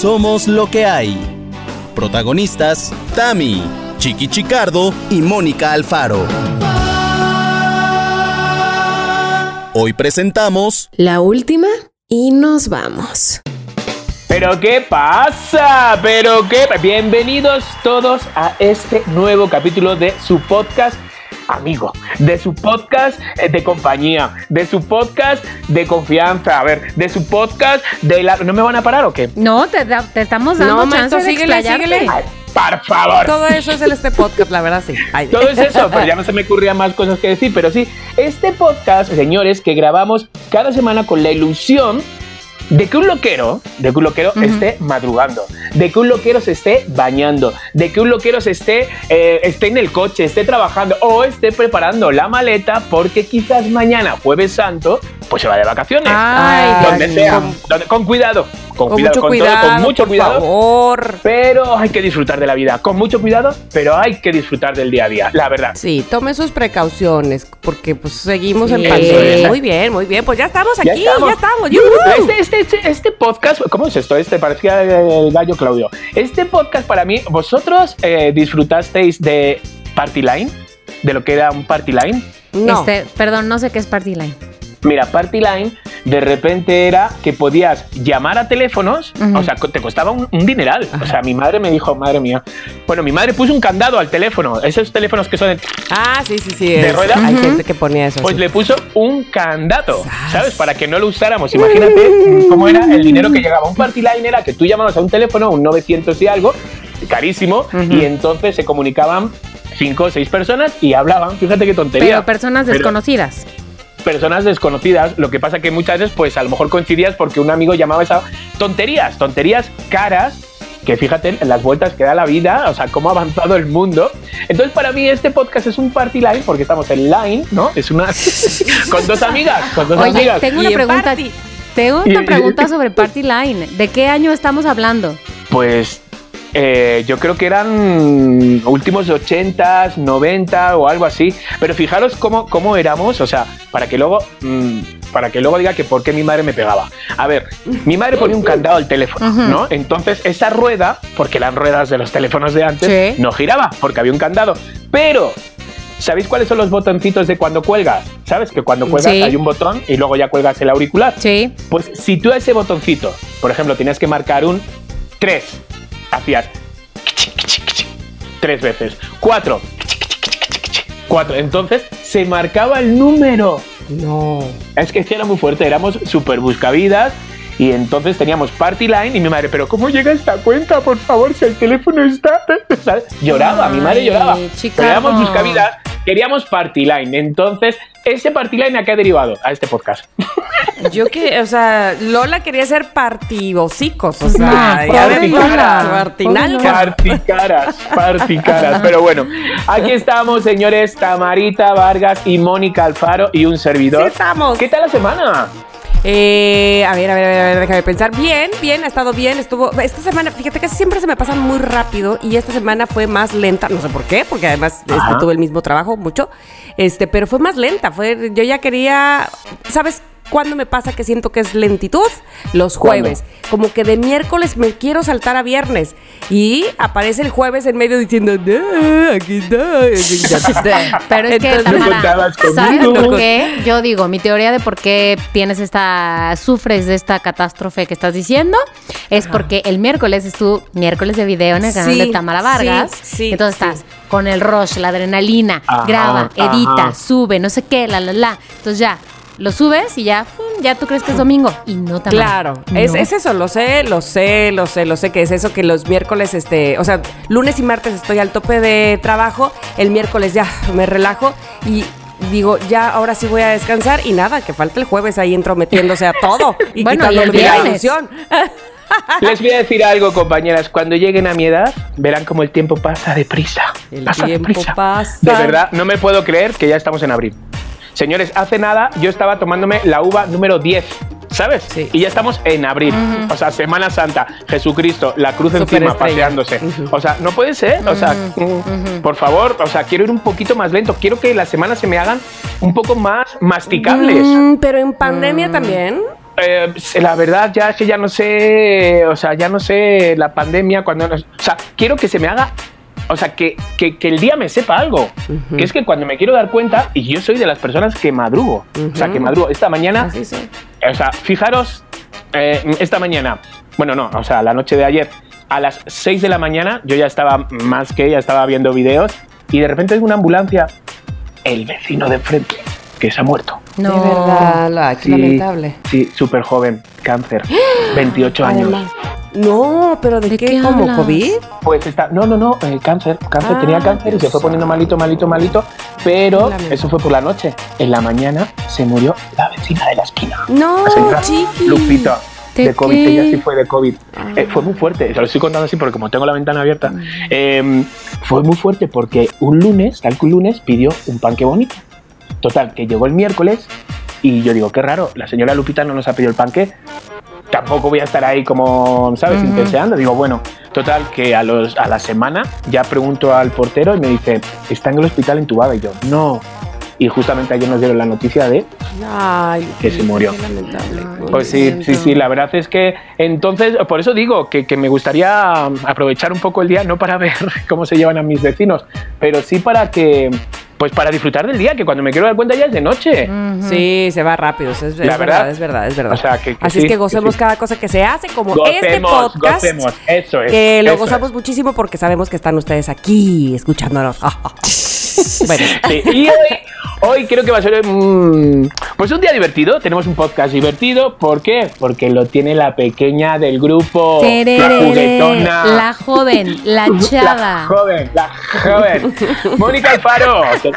Somos lo que hay. Protagonistas, Tami, Chiqui Chicardo y Mónica Alfaro. Hoy presentamos La última y nos vamos. ¿Pero qué pasa? ¿Pero qué? Bienvenidos todos a este nuevo capítulo de su podcast amigo, de su podcast eh, de compañía, de su podcast de confianza, a ver, de su podcast de la... ¿No me van a parar o qué? No, te, te estamos dando no, chance de síguele, síguele. Ay, por favor. Todo eso es este podcast, la verdad sí. Ay. Todo es eso, pero ya no se me ocurría más cosas que decir, pero sí, este podcast, señores, que grabamos cada semana con la ilusión de que un loquero, de que un loquero esté madrugando, de que un loquero se esté bañando, de que un loquero se esté, eh, esté en el coche, esté trabajando o esté preparando la maleta porque quizás mañana, jueves santo, pues se va de vacaciones. Ay, donde sea, donde- con cuidado, con, Con cuidado, mucho con todo, cuidado, con mucho por cuidado. favor. Pero hay que disfrutar de la vida, con mucho cuidado, pero hay que disfrutar del día a día, la verdad. Sí, tome sus precauciones porque pues seguimos en Sí. pandemia. Muy bien, muy bien. Pues ya estamos Ya aquí, estamos. ya estamos. ¡Yuhu! Este, este, este, este podcast, ¿cómo es esto? Este parecía el gallo Claudio. Este podcast para mí, ¿vosotros eh, disfrutasteis de Party Line? De lo que era un Party Line. No. Este, perdón, no sé qué es Party Line. Mira, Party Line de repente era que podías llamar a teléfonos, o sea, te costaba un, un dineral. O sea, mi madre me dijo, madre mía. Bueno, mi madre puso un candado al teléfono, esos teléfonos que son de Ah, sí, sí, sí. ¿De es- rueda? Hay gente que ponía eso. Pues sí. le puso un candado. ¿sabes? Para que no lo usáramos. Imagínate cómo era el dinero que llegaba. Un party line era que tú llamabas a un teléfono, un 900 y algo, carísimo, y entonces se comunicaban cinco o seis personas y hablaban. Fíjate qué tontería. Pero personas Pero desconocidas. Personas desconocidas, lo que pasa que muchas veces, pues a lo mejor coincidías porque un amigo llamaba esa tonterías, tonterías caras. Que fíjate en las vueltas que da la vida, o sea, cómo ha avanzado el mundo. Entonces, para mí, este podcast es un party line porque estamos en line, ¿no? Es una. con dos amigas, con dos Oye, amigas. tengo una pregunta. Tengo una pregunta sobre Party Line. ¿De qué año estamos hablando? Pues eh, yo creo que eran últimos 80, 90 o algo así. Pero fijaros cómo, cómo éramos, o sea, para que luego. mm, para que luego diga que por qué mi madre me pegaba. A ver, mi madre ponía un candado al teléfono. ¿no? Entonces esa rueda, porque eran ruedas de los teléfonos de antes, Sí. no giraba, porque había un candado. Pero, ¿sabéis cuáles son los botoncitos de cuando cuelgas? ¿Sabes? Que cuando cuelgas Sí. hay un botón y luego ya cuelgas el auricular. Sí. Pues si tú a ese botoncito, por ejemplo, tenías que marcar un 3, hacías tres veces, 4, 4, entonces se marcaba el número. No. Es que era muy fuerte, éramos súper buscavidas y entonces teníamos Party Line y mi madre, pero ¿cómo llega esta cuenta? Por favor, si el teléfono está... ¿sabes? Lloraba, mi madre lloraba. chica, Pero éramos buscavidas, queríamos Party Line. Entonces, ese Party Line a qué ha derivado? A este podcast. Yo que, o sea, Lola quería ser partibocicos, o sea, No, ya. Particaras, particaras. Pero bueno, aquí estamos, señores, Tamarita Vargas y Mónica Alfaro y un servidor. Sí estamos. ¿Qué tal la semana? Eh, a ver, a ver, a ver, a ver, déjame pensar. Bien, bien, ha estado bien. Estuvo. Esta semana, fíjate que siempre se me pasa muy rápido y esta semana fue más lenta. No sé por qué, porque además este, tuve el mismo trabajo mucho. Este, pero fue más lenta. Fue, yo ya quería. ¿Sabes? ¿Cuándo me pasa que siento que es lentitud? Los ¿Cuándo? jueves. Como que de miércoles me quiero saltar a viernes. Y aparece el jueves en medio diciendo, "No, aquí estoy. Pero es que, Entonces, No Tamara, ¿sabes por qué? Yo digo, mi teoría de por qué tienes esta, sufres de esta catástrofe que estás diciendo, es porque el miércoles es tu miércoles de video en el canal Sí, de Tamara Vargas. sí, sí, Entonces sí. estás con el rush, la adrenalina, Ajá, graba, edita, ajá. sube, no sé qué, la, la, la. Entonces ya, lo subes y ya, ya tú crees que es domingo. Y no Tamara. Claro, No. es, es eso, lo sé, lo sé, lo sé, lo sé que es eso que los miércoles, este, o sea, lunes y martes estoy al tope de trabajo, el miércoles ya me relajo y digo, ya ahora sí voy a descansar y nada, que falta el jueves ahí entrometiéndose a todo y Bueno, y viernes. atención. Les voy a decir algo, compañeras. Cuando lleguen a mi edad, verán como el tiempo pasa deprisa. El pasa tiempo deprisa. pasa. De verdad, no me puedo creer que ya estamos en abril. Señores, hace nada yo estaba tomándome la uva número 10. ¿Sabes? Sí. Y ya estamos en abril. O sea, Semana Santa, Jesucristo, la cruz encima, Superestrella. paseándose. O sea, no puede ser. O sea, mm, por favor, o sea, quiero ir un poquito más lento. Quiero que las semanas se me hagan un poco más masticables. Mm, pero en pandemia también. eh, la verdad ya es que ya no sé, o sea, ya no sé la pandemia cuando, o sea, quiero que se me haga, o sea, que, que, que el día me sepa algo, que es que cuando me quiero dar cuenta, y yo soy de las personas que madrugo, o sea, que madrugo, esta mañana, o sea, fijaros, eh, esta mañana, bueno, no, o sea, la noche de ayer, a las 6 de la mañana, yo ya estaba más que, ya estaba viendo videos, y de repente hay una ambulancia, el vecino de enfrente, que se ha muerto. No. De verdad, la- qué Sí, lamentable. Sí, súper joven, cáncer, 28 años. Además. No, pero ¿de, ¿De qué? qué ¿Cómo? hablas? ¿COVID? Pues está, no, no, no, eh, cáncer, cáncer, Ah, tenía cáncer y se fue poniendo malito, malito, malito, pero eso fue por la noche. En la mañana se murió la vecina de la esquina. No, La señora chiqui. Lupita. ¿De De COVID, qué? ella sí fue de COVID. Eh, fue muy fuerte, se lo estoy contando así porque como tengo la ventana abierta, eh, fue muy fuerte porque un lunes, tal que un lunes, pidió un panque bonito. Total, que llegó el miércoles y yo digo, qué raro, la señora Lupita no nos ha pedido el panque. Tampoco voy a estar ahí como, ¿sabes? Ujú. Intenseando. Digo, bueno, total, que a, los, a la semana ya pregunto al portero y me dice, está en el hospital entubada. Y yo, no. Y justamente ayer nos dieron la noticia de Ay, Que se murió. Pues sí, sí, sí, la verdad es que entonces, por eso digo que, que me gustaría aprovechar un poco el día, no para ver cómo se llevan a mis vecinos, pero sí para que, pues para disfrutar del día, que cuando me quiero dar cuenta ya es de noche. Ujú. Sí, se va rápido, es, es La verdad, verdad. es verdad, es verdad. O sea, que- que Así sí, es que que gocemos sí. cada cosa que se hace, como este Gocemos, podcast. gocemos, eso es. Que lo eso gozamos es. muchísimo porque sabemos que están ustedes aquí escuchándonos. bueno, Sí, y hoy, hoy creo que va a ser pues un día divertido. Tenemos un podcast divertido. ¿Por qué? Porque lo tiene la pequeña del grupo. La juguetona. la joven, la La chava. joven, la joven. Mónica Alfaro, ¿qué,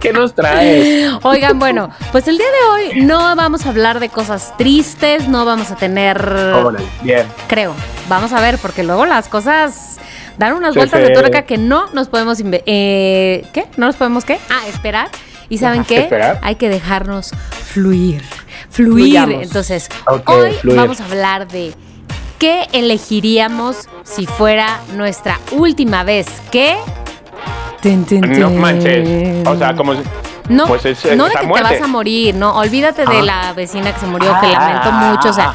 qué nos traes? Oigan, bueno, pues el día de hoy no vamos a hablar de cosas tristes, no vamos a tener, Hola, bien. creo, vamos a ver, porque luego las cosas dan unas Sí, vueltas sí. de tuerca que no nos podemos, eh, ¿qué? ¿No nos podemos qué? Ah, esperar. Y ¿saben Ajá, qué? esperar. Hay que dejarnos fluir, fluir. Fluyamos. Entonces, hoy fluir. vamos a hablar de qué elegiríamos si fuera nuestra última vez que... No manches. O sea, como si- No, Pues es, no de que muerte. te vas a morir, no, olvídate de Ah. la vecina que se murió, que Ah. lamento mucho, o sea,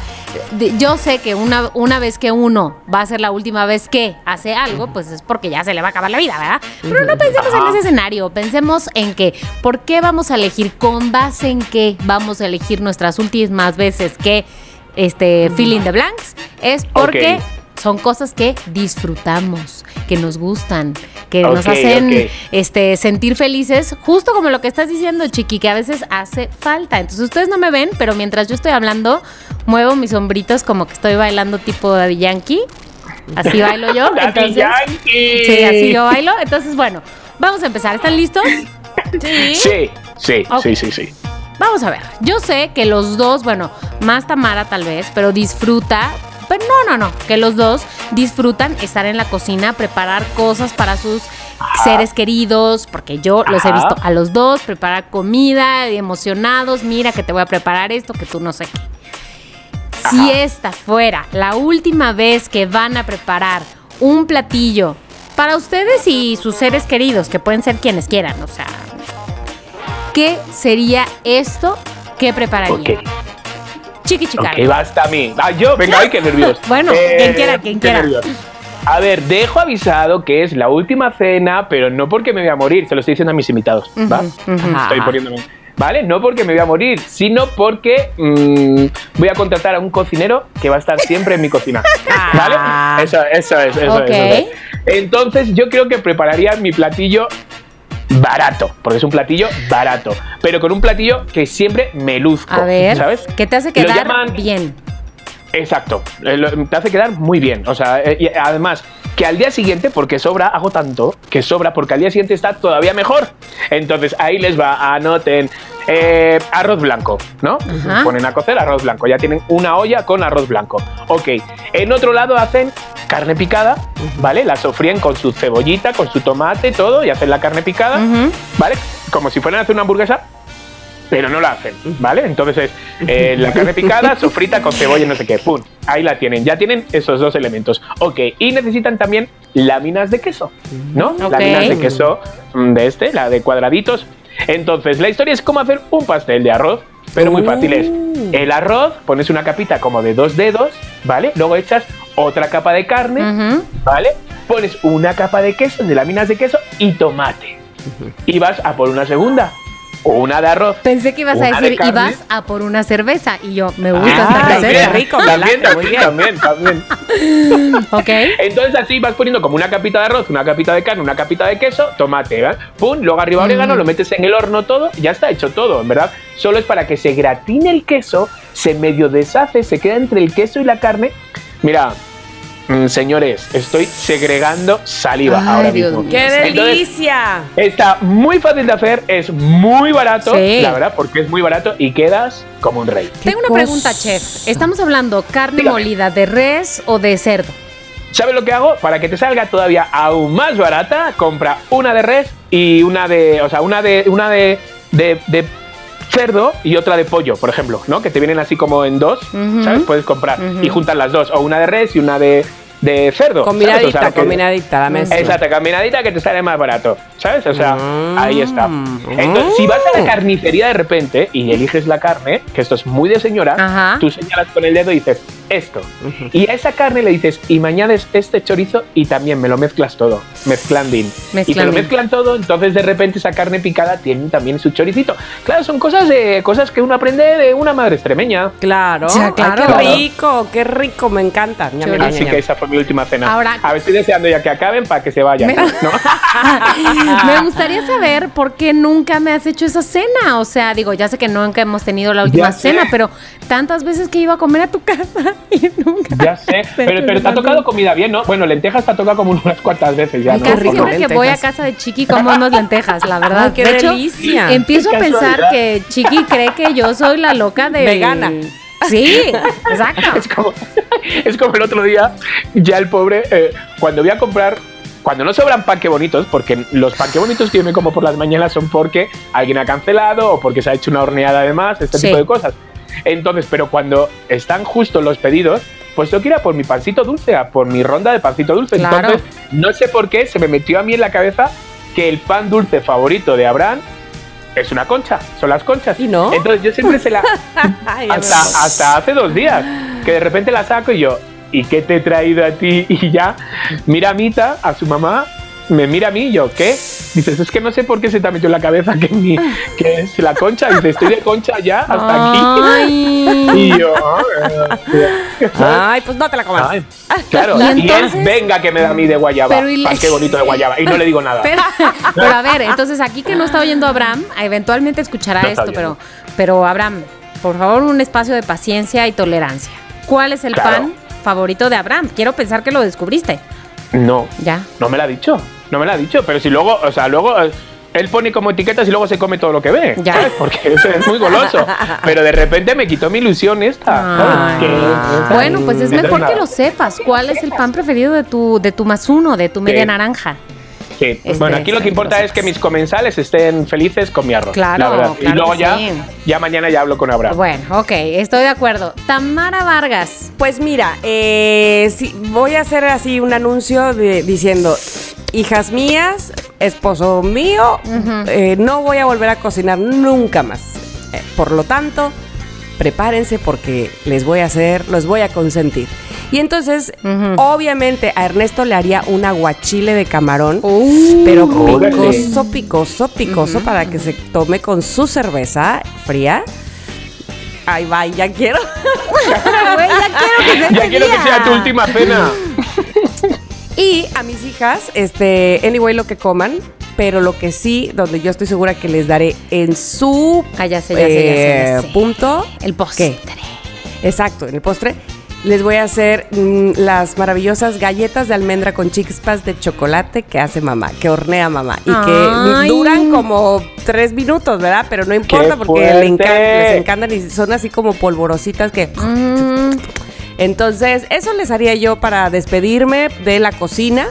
yo sé que una, una vez que uno va a ser la última vez que hace algo, pues es porque ya se le va a acabar la vida, ¿verdad? Pero no pensemos en ese escenario, pensemos en que, ¿por qué vamos a elegir, con base en qué vamos a elegir nuestras últimas veces que, este, fill in the blanks? Es porque... Son cosas que disfrutamos, que nos gustan, que nos hacen este, sentir felices, justo como lo que estás diciendo, Chiqui, que a veces hace falta. Entonces ustedes no me ven, pero mientras yo estoy hablando, muevo mis sombritos como que estoy bailando tipo Daddy Yankee. Así bailo yo. Daddy Entonces, Yankee. sí, así yo bailo. Entonces, bueno, vamos a empezar. ¿Están listos? Sí. Sí, sí, sí, sí, sí. Vamos a ver. Yo sé que los dos, bueno, más Tamara tal vez, pero disfruta. Pero no, no, no. Que los dos disfrutan estar en la cocina, preparar cosas para sus seres queridos, porque yo los he visto a los dos preparar comida, emocionados. Mira que te voy a preparar esto, que tú no sé qué. Si esta fuera la última vez que van a preparar un platillo para ustedes y sus seres queridos, que pueden ser quienes quieran, o sea, ¿qué sería esto que prepararían? Ok. Chiqui chica. Ok, basta a mí. Ah, yo, venga, ay, qué nervioso. Bueno, quien quiera, quien quiera. nervioso. A ver, dejo avisado que es la última cena, pero no porque me voy a morir, se lo estoy diciendo a mis invitados, ujú. Estoy poniéndome. ¿Vale? No porque me voy a morir, sino porque mm, voy a contratar a un cocinero que va a estar siempre en mi cocina. ¿Vale? Eso, eso es, eso Ok. es, eso es. Entonces, yo creo que prepararía mi platillo barato, porque es un platillo barato, pero con un platillo que siempre me luzco. A ver, ¿sabes? ¿qué te hace quedar llaman- bien? Exacto, eh, te hace quedar muy bien. O sea, eh, y además, que al día siguiente, porque sobra, hago tanto que sobra, porque al día siguiente está todavía mejor. Entonces ahí les va, anoten eh, arroz blanco, ¿no? Ajá. Ponen a cocer arroz blanco, ya tienen una olla con arroz blanco. Ok, en otro lado hacen carne picada, ¿vale? La sofríen con su cebollita, con su tomate, todo, y hacen la carne picada. ¿vale? Como si fueran a hacer una hamburguesa, pero no la hacen, ¿vale? Entonces es eh, la carne picada, sofrita con cebolla, no sé qué, ¡pum! Ahí la tienen, ya tienen esos dos elementos. Ok, y necesitan también láminas de queso, ¿no? Láminas de queso mm, de este, la de cuadraditos. Entonces, la historia es cómo hacer un pastel de arroz pero muy fácil es Uh. el arroz, pones una capita como de dos dedos, ¿vale? Luego echas otra capa de carne. ¿vale? Pones una capa de queso, de láminas de queso y tomate. Y vas a por una segunda, o una de arroz. Pensé que ibas a de decir, y vas a por una cerveza. Y yo, me gusta Ah, esta qué receta. rico, también, también, bien. también, también. Ok. Entonces así vas poniendo como una capita de arroz, una capita de carne, una capita de queso, tomate, ¿verdad? Pum, luego arriba orégano, lo metes en el horno todo, ya está hecho todo, en verdad. Solo es para que se gratine el queso, se medio deshace, se queda entre el queso y la carne. Mira, mm, señores, estoy segregando saliva Ay, ahora Dios mismo. ¡Qué Entonces, delicia! Está muy fácil de hacer, es muy barato, Sí. la verdad, porque es muy barato y quedas como un rey. ¿Qué Tengo una cosa? pregunta, chef. ¿Estamos hablando carne Dígame. molida de res o de cerdo? ¿Sabes lo que hago? Para que te salga todavía aún más barata, compra una de res y una de, o sea, una de, una de, de, de cerdo y otra de pollo, por ejemplo, ¿no? Que te vienen así como en dos. ¿sabes? Puedes comprar y juntar las dos, o una de res y una de, de cerdo. ¿sabes? O Combinadita, que- combinadita, la mezcla. Exacto, combinadita que te sale más barato, ¿sabes? O sea, Mm. ahí está. Entonces, si vas a la carnicería de repente y eliges la carne, que esto es muy de señora, Ajá. tú señalas con el dedo y dices esto. Y a esa carne le dices, y me añades este chorizo y también me lo mezclas todo, mezclandín. Y te lo mezclan todo, entonces de repente esa carne picada tiene también su choricito. Claro, son cosas, de, cosas que uno aprende de una madre extremeña. Claro. Ya, Ay, claro. qué rico, qué rico, me encanta. Así que esa fue mi última cena. Ahora- a ver, estoy deseando ya que acaben para que se vayan. Me- ¿no? Me gustaría saber por qué nunca me has hecho esa cena. O sea, digo, ya sé que nunca hemos tenido la última Ya sé. cena, pero tantas veces que iba a comer a tu casa y nunca. Ya sé, pero, pero te ha tocado comida bien, ¿no? Bueno, lentejas te ha tocado como unas cuantas veces ya, ¿no? casi siempre que voy a casa de Chiqui como unas lentejas, la verdad. Ay, qué de hecho, delicia. empiezo Qué a pensar que Chiqui cree que yo soy la loca de Vegana. Sí, exacto. Es como, es como el otro día, ya el pobre, eh, cuando voy a comprar, cuando no sobran pan que bonitos, porque los pan que bonitos que yo me como por las mañanas son porque alguien ha cancelado o porque se ha hecho una horneada de más, este Sí. tipo de cosas. Entonces, pero cuando están justos los pedidos, pues ir a por mi pancito dulce, a por mi ronda de pancito dulce. Claro. Entonces, no sé por qué se me metió a mí en la cabeza que el pan dulce favorito de Abraham es una concha, son las conchas. ¿Y no? Entonces yo siempre se la, hasta, hasta hace dos días, que de repente la saco y yo, ¿y qué te he traído a ti? Y ya, mira a Mita, a su mamá, me mira a mí y yo, ¿qué? Dices, es que no sé por qué se te ha metido en la cabeza que, mi, que es la concha. Dice, estoy de concha ya hasta aquí. Y yo, Ay, pues no te la comas. ay, claro, Y él, venga que me da a mí de guayaba. Pero le- qué bonito de guayaba. Y no le digo nada. Pero, pero a ver, entonces aquí que no está oyendo Abraham, eventualmente escuchará No esto, pero, pero Abraham, por favor, un espacio de paciencia y tolerancia. ¿Cuál es el Claro. pan favorito de Abraham? Quiero pensar que lo descubriste. No, Ya. no me lo ha dicho. No me lo ha dicho. Pero si luego, o sea, luego eh, él pone como etiquetas y luego se come todo lo que ve. Ya. ¿sabes? Porque es, es muy goloso. Pero de repente me quitó mi ilusión esta. Bueno, pues es Entonces, mejor que lo sepas. ¿Cuál es el pan preferido de tu, de tu más uno, de tu media Sí. naranja? Sí. Este, bueno, aquí lo que importa es que mis comensales estén felices con mi arroz. Claro, la claro y luego ya, sí. ya mañana ya hablo con Abraham. Bueno, ok, estoy de acuerdo. Tamara Vargas. Pues mira, eh, sí, voy a hacer así un anuncio de- diciendo, hijas mías, esposo mío, eh, no voy a volver a cocinar nunca más. Eh, por lo tanto, prepárense porque les voy a hacer, los voy a consentir. Y entonces, obviamente, a Ernesto le haría un aguachile de camarón. Uh, Pero Órale. picoso, picoso, picoso para que se tome con su cerveza fría. Ahí va, ya quiero. ya quiero que sea ya quiero que sea tu última cena. Y a mis hijas, este, anyway, lo que coman, pero lo que sí, donde yo estoy segura que les daré en su Ah, ya sé, ya sé, ya sé, ya eh, sé. punto. El postre. Exacto, en el postre. Les voy a hacer mm, las maravillosas galletas de almendra con chispas de chocolate que hace mamá, que hornea mamá. Y Ay. que duran como tres minutos, ¿verdad? Pero no importa ¡Qué porque le encan- les encantan y son así como polvorositas que... Mm, Entonces, eso les haría yo para despedirme de la cocina.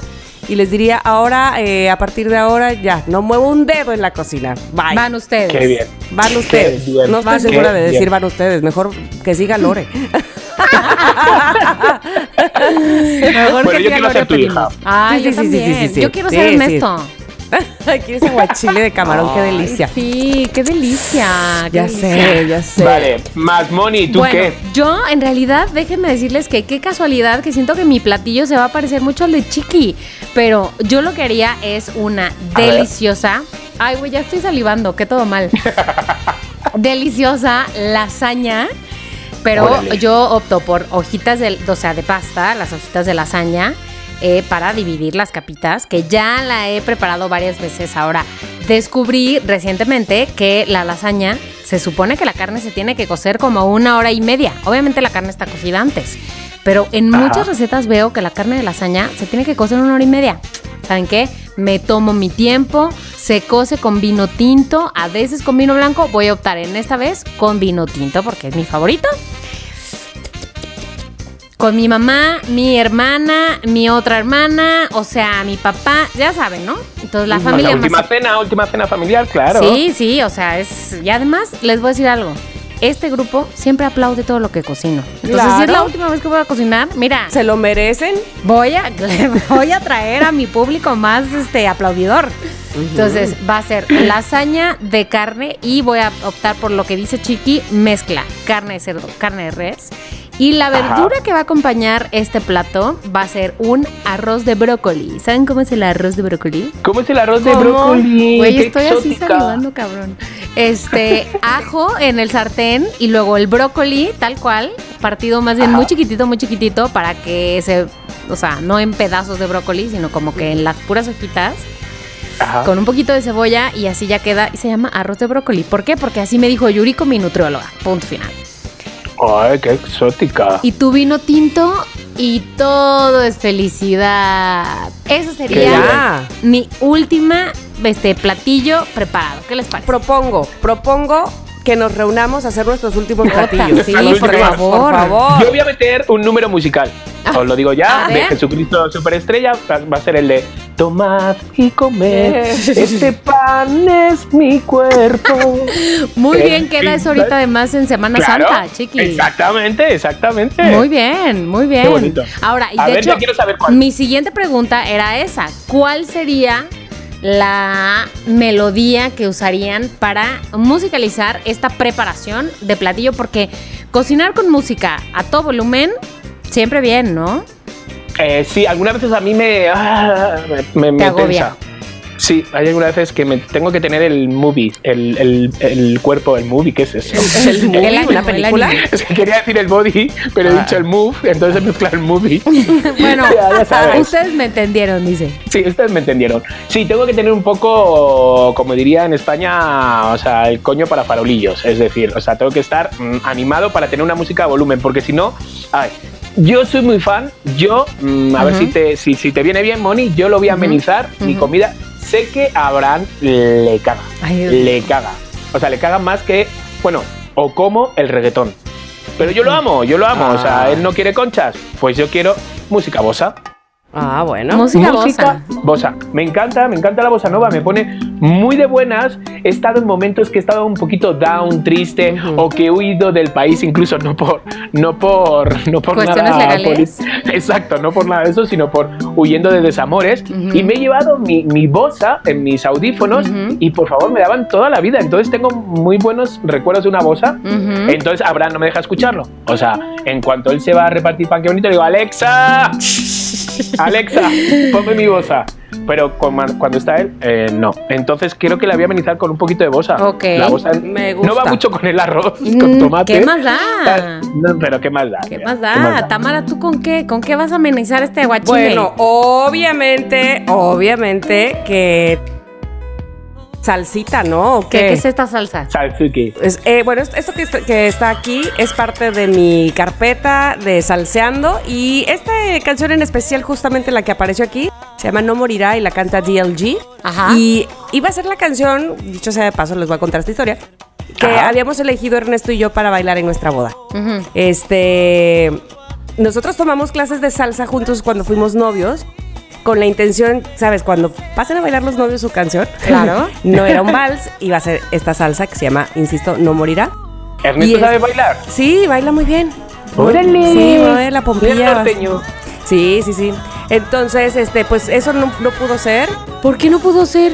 Y les diría, ahora, eh, a partir de ahora, ya, no muevo un dedo en la cocina. Bye. van ustedes. Qué bien. Van ustedes. bien. No estoy Van segura de bien. decir van ustedes. Mejor que siga Lore. Mejor Bueno, que yo siga quiero ser tu hija. Ay, Sí, yo sí, sí, sí, también. sí, sí. Yo quiero Sí, ser sí. Ernesto. Ay, ¿Quieres aguachile de camarón? Qué delicia. Sí, qué delicia. qué Ya delicia. sé, ya sé. Vale, más Moni, ¿tú bueno, qué? yo en realidad, déjenme decirles que qué casualidad que siento que mi platillo se va a parecer mucho al de Chiqui, pero yo lo que haría es una A ver. deliciosa. Ay, güey, ya estoy salivando, que todo mal. deliciosa lasaña, pero Órale. yo opto por hojitas de, o sea, de pasta, las hojitas de lasaña. Eh, para dividir las capitas, que ya la he preparado varias veces. Ahora, descubrí recientemente que la lasaña se supone que la carne se tiene que cocer como una hora y media. Obviamente la carne está cocida antes, pero en Ajá. muchas recetas veo que la carne de lasaña se tiene que cocer una hora y media. ¿Saben qué? Me tomo mi tiempo, se cose con vino tinto, a veces con vino blanco. Voy a optar en esta vez con vino tinto porque es mi favorito. Con mi mamá, mi hermana, mi otra hermana, o sea, mi papá, ya saben, ¿no? Entonces la familia última más cena, última cena familiar, claro. Sí, sí, o sea, es. Y además, les voy a decir algo. Este grupo siempre aplaude todo lo que cocino. Entonces, si es Claro. la última vez que voy a cocinar, mira, ¿Se lo merecen? voy a, voy a traer a mi público más este aplaudidor. Entonces, va a ser lasaña de carne y voy a optar por lo que dice Chiqui, mezcla carne de cerdo, carne de res. Y la Ajá. verdura que va a acompañar este plato va a ser un arroz de brócoli. ¿Saben cómo es el arroz de brócoli? ¿Cómo es el arroz de brócoli? Güey, estoy así salivando, cabrón. Este, ajo en el sartén y luego el brócoli, tal cual, partido más bien Ajá. muy chiquitito, muy chiquitito, para que se, o sea, no en pedazos de brócoli, sino como que en las puras hojitas, Ajá. con un poquito de cebolla y así ya queda, y se llama arroz de brócoli. ¿Por qué? Porque así me dijo Yuriko, mi nutrióloga. Punto final. Ay, qué exótica. Y tu vino tinto y todo es felicidad. Eso sería mi última este platillo preparado. ¿Qué les parece? Propongo, propongo que nos reunamos a hacer nuestros últimos platillos. sí, por favor. Por favor. Yo voy a meter un número musical. Os lo digo ya, de. Jesucristo Superestrella, va a ser el de Tomad y comed, este pan es mi cuerpo. Muy Eh, bien, queda eso ahorita además en Semana Claro, Santa, chiqui. Exactamente, exactamente. Muy bien, muy bien. bonito. Ahora, y A de ver, hecho, quiero saber cuál. mi siguiente pregunta era esa. ¿Cuál sería la melodía que usarían para musicalizar esta preparación de platillo? Porque cocinar con música a todo volumen, siempre bien, ¿no? Eh, sí, algunas veces a mí me, ah, me, me, me agobia. tensa. Sí, hay algunas veces que me tengo que tener el movie, el, el, el cuerpo, el movie, ¿qué es eso? El movie, El ánimo, una el película. ánimo. Es que quería decir el body, pero he Ah. dicho el move, entonces he mezclado el movie. Bueno, Ya, ya sabes. ustedes me entendieron, dice. Sí, ustedes me entendieron. Sí, tengo que tener un poco, como diría en España, o sea, el coño para farolillos. Es decir, o sea, tengo que estar mm, animado para tener una música a volumen, porque si no, ay, yo soy muy fan. Yo, mm, a ver si te, si, si te viene bien, Moni, yo lo voy a amenizar. Mi ujú. comida, sé que a Abraham le caga. Ay, le caga. O sea, le caga más que, bueno, o como el reggaetón. Pero yo lo amo, yo lo amo. O sea, Ah. él no quiere conchas. Pues yo quiero música bosa. Ah, bueno. Música bossa. bossa. Me encanta, me encanta la bossa nova, me pone muy de buenas. He estado en momentos que he estado un poquito down, triste o que he huido del país, incluso no por, no por, no por ¿Cuestiones nada legales? Exacto, no por nada de eso, sino por huyendo de desamores. Y me he llevado mi, mi bossa en mis audífonos y por favor me daban toda la vida. Entonces tengo muy buenos recuerdos de una bossa. Entonces Abraham no me deja escucharlo. O sea, en cuanto él se va a repartir pan que bonito, le digo, Alexa, Alexa, ponme mi bosa. Pero con- cuando está él, eh, no. Entonces quiero que la voy a amenizar con un poquito de bosa. Ok. La bosa Me no va gusta. mucho con el arroz, Mm, con tomate. ¿qué más da? No, pero ¿qué más da? ¿Qué más da? Tamara, ¿tú con qué? ¿Con qué vas a amenizar este guachile? Bueno, obviamente, obviamente que salsita, ¿no? ¿O ¿Qué, qué es esta salsa? Salsuki. Es- eh, bueno, es- esto que está, que está aquí es parte de mi carpeta de salseando y esta canción en especial, justamente la que apareció aquí, se llama No Morirá y la canta DLG. Ajá. Y iba a ser la canción, dicho sea de paso, les voy a contar esta historia, que Ajá. habíamos elegido Ernesto y yo para bailar en nuestra boda. Este, nosotros tomamos clases de salsa juntos cuando fuimos novios. Con la intención, ¿sabes? Cuando pasen a bailar los novios su canción, Claro. no era un vals, iba a ser esta salsa que se llama, insisto, No Morirá. ¿Ernesto Y sabe es- bailar? Sí, baila muy bien. ¡Órale! Sí, mueve la pompilla. Sí, sí, sí. Entonces, este, pues eso no, no pudo ser. ¿Por qué no pudo ser?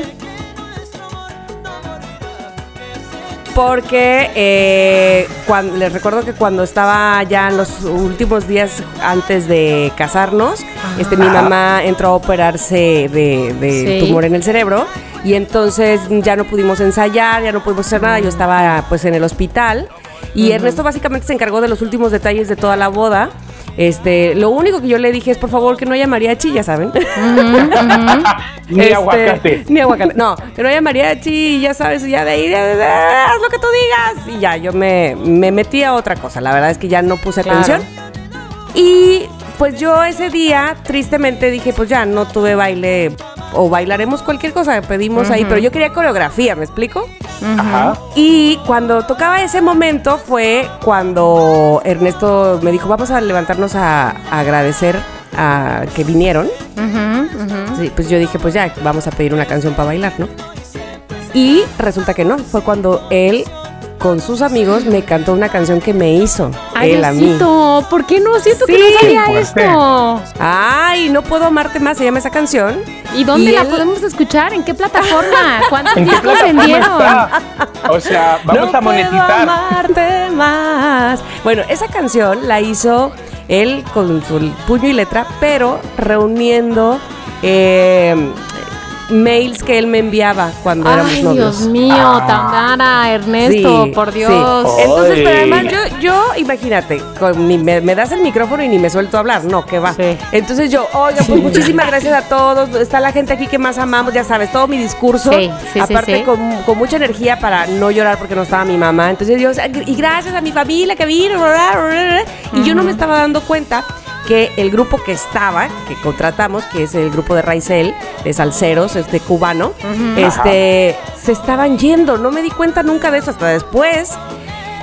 Porque eh, cuando, les recuerdo que cuando estaba ya en los últimos días antes de casarnos, este, mi mamá entró a operarse de, de Sí. tumor en el cerebro y entonces ya no pudimos ensayar, ya no pudimos hacer nada. Yo estaba pues en el hospital y Ernesto básicamente se encargó de los últimos detalles de toda la boda. Este, lo único que yo le dije es por favor que no haya mariachi, ya saben. Ni Este, aguacate. Ni aguacate. No, que no haya mariachi, ya sabes, ya de ahí, haz lo que tú digas. Y ya, yo me, me metí a otra cosa. La verdad es que ya no puse Claro. atención. Y pues yo ese día, tristemente, dije, pues ya no tuve baile o bailaremos cualquier cosa, pedimos ahí, pero yo quería coreografía, ¿me explico? Ajá. Y cuando tocaba ese momento fue cuando Ernesto me dijo, vamos a levantarnos a, a agradecer a que vinieron. Sí, pues yo dije, pues ya, vamos a pedir una canción para bailar, ¿no? Y resulta que no, fue cuando él con sus amigos me cantó una canción que me hizo Ay, él a mí. ¿por qué no? Siento que no sabía esto. Ay, no puedo amarte más, se llama esa canción. ¿Y dónde Y la él- podemos escuchar? ¿En qué plataforma? ¿Cuántos ¿En qué discos plataforma vendieron? está? O sea, vamos no a monetizar. Puedo amarte más. Bueno, esa canción la hizo él con su puño y letra, pero reuniendo eh, mails que él me enviaba cuando éramos Ay, novios. Dios mío, Ah. Tamara, Ernesto, Sí, por sí. Dios. Entonces, pero además yo, yo imagínate, con mi- me, me das el micrófono y ni me suelto a hablar, no, que va. Sí. Entonces yo, oiga, pues muchísimas gracias a todos, está la gente aquí que más amamos, ya sabes, todo mi discurso, Sí, sí, sí, aparte sí. Con, con mucha energía para no llorar porque no estaba mi mamá. Entonces yo, y gracias a mi familia que vino, y yo no me estaba dando cuenta que el grupo que estaba, que contratamos, que es el grupo de Raizel, de Salceros, este cubano, este, se estaban yendo. No me di cuenta nunca de eso hasta después.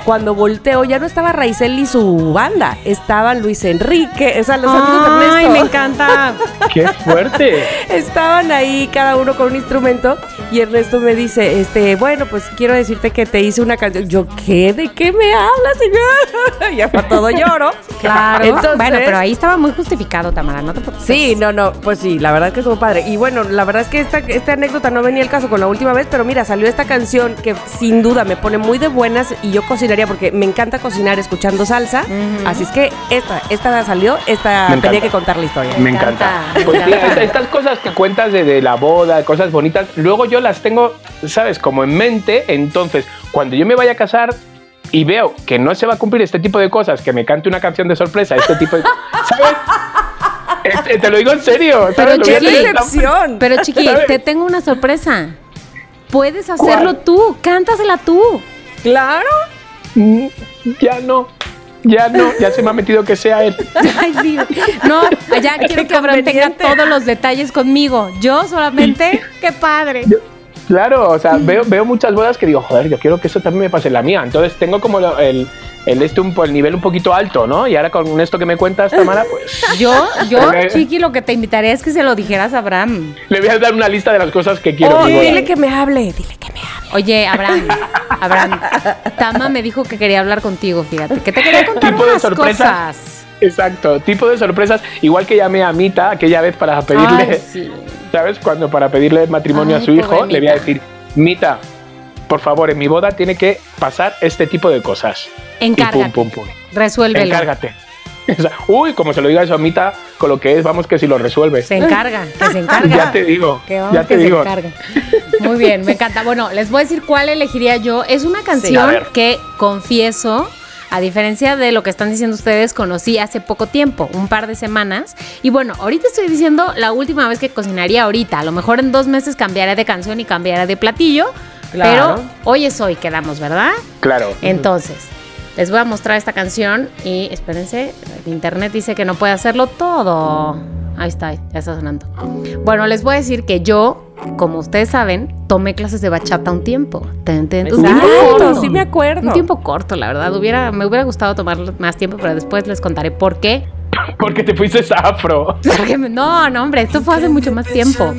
Cuando volteo, ya no estaba Raizel y su banda, estaban Luis Enrique, o sea, los amigos de Ay, Ernesto. me encanta. ¡Qué fuerte! Estaban ahí cada uno con un instrumento y Ernesto me dice, este, bueno, pues quiero decirte que te hice una canción. Yo, ¿qué? ¿De qué me hablas, señor? ya para todo lloro. Claro. Entonces- bueno, pero ahí estaba muy justificado, Tamara, no te preocupes. Sí, no, no, pues sí, la verdad es que estuvo padre. Y bueno, la verdad es que esta, esta anécdota no venía el caso con la última vez, pero mira, salió esta canción que sin duda me pone muy de buenas y yo cocinaría porque me encanta cocinar escuchando salsa. Así es que esta, esta salió, esta Me tenía encanta. que contar la historia. Me encanta, Pues mira, encanta. esta- estas cosas que cuentas de, de la boda, cosas bonitas, luego yo las tengo, ¿sabes? Como en mente. Entonces, cuando yo me vaya a casar y veo que no se va a cumplir este tipo de cosas, que me cante una canción de sorpresa, este tipo de. ¿Sabes? Este, te lo digo en serio. a Chiqui. Pero chiqui, ¿Sabes? te tengo una sorpresa. Puedes hacerlo ¿Cuál? tú, cántasela tú. Claro. Mm, Ya no. Ya no. Ya se me ha metido que sea él. Ay, sí. No, ya quiero que Abraham tenga todos los detalles conmigo. Yo solamente, qué padre. Claro, o sea, veo, veo muchas bodas que digo, joder, yo quiero que eso también me pase en la mía. Entonces tengo como lo- el, el, este un, el nivel un poquito alto, ¿no? Y ahora con esto que me cuentas, Tamara, pues Yo, yo. Chiqui, lo que te invitaría es que se lo dijeras a Abraham. le voy a dar una lista de las cosas que quiero. dile que me hable, dile que me hable. Oye, Abraham, Abraham, Tama me dijo que quería hablar contigo, fíjate, que te quería contar Tipo de unas sorpresas. cosas. Exacto, tipo de sorpresas. Igual que llamé a Mita aquella vez para pedirle, Ay, sí. ¿Sabes? Cuando para pedirle matrimonio Ay, a su hijo, le voy a decir, Mita, por favor, en mi boda tiene que pasar este tipo de cosas. Y Encárgate. pum, pum, pum. Resuélvelo. Encárgate. Uy, como se lo diga eso a Mita, con lo que es, vamos que si lo resuelve. Se encarga, que se encarga. Ya te digo, Que vamos, ya te que se digo. encarga. Muy bien, me encanta. Bueno, les voy a decir cuál elegiría yo. Es una canción que confieso, a diferencia de lo que están diciendo ustedes, conocí hace poco tiempo, un par de semanas. Y bueno, ahorita estoy diciendo la última vez que cocinaría ahorita. A lo mejor en dos meses cambiaré de canción y cambiaré de platillo. Claro. Pero hoy es hoy, quedamos, ¿verdad? Claro. Entonces, les voy a mostrar esta canción y espérense, el internet dice que no puede hacerlo todo. Ahí está, ya está sonando. Bueno, les voy a decir que yo, como ustedes saben, tomé clases de bachata un tiempo. Ten, ten, un tiempo corto. sí me acuerdo. Un tiempo corto, la verdad. Hubiera, me hubiera gustado tomar más tiempo, pero después les contaré por qué. Porque te fuiste afro. No, no, hombre, esto fue hace mucho más tiempo.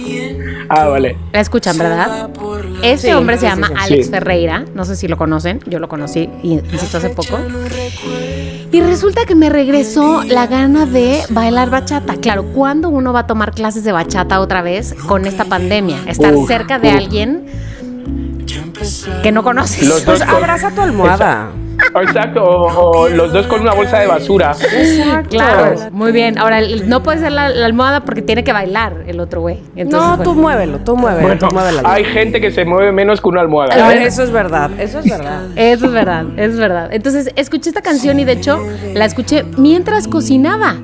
Ah, vale. La escuchan, ¿verdad? Este Sí, hombre se sí, llama sí, sí. Alex Ferreira. No sé si lo conocen. Yo lo conocí, y- insisto, hace poco. Y resulta que me regresó la gana de bailar bachata. Claro, ¿cuándo uno va a tomar clases de bachata otra vez con esta pandemia? Estar cerca de alguien que no conoces. Los Pues abraza tu almohada. Exacto, o, o los dos con una bolsa de basura. Exacto. Claro, muy bien. Ahora, no puede ser la, la almohada porque tiene que bailar el otro güey. Entonces, No, bueno. tú muévelo, tú muévelo, Bueno, tú muévelo. hay gente que se mueve menos que una almohada. A ver, eso es verdad, eso es verdad. Eso es verdad, es verdad. Entonces, escuché esta canción y de hecho la escuché mientras cocinaba.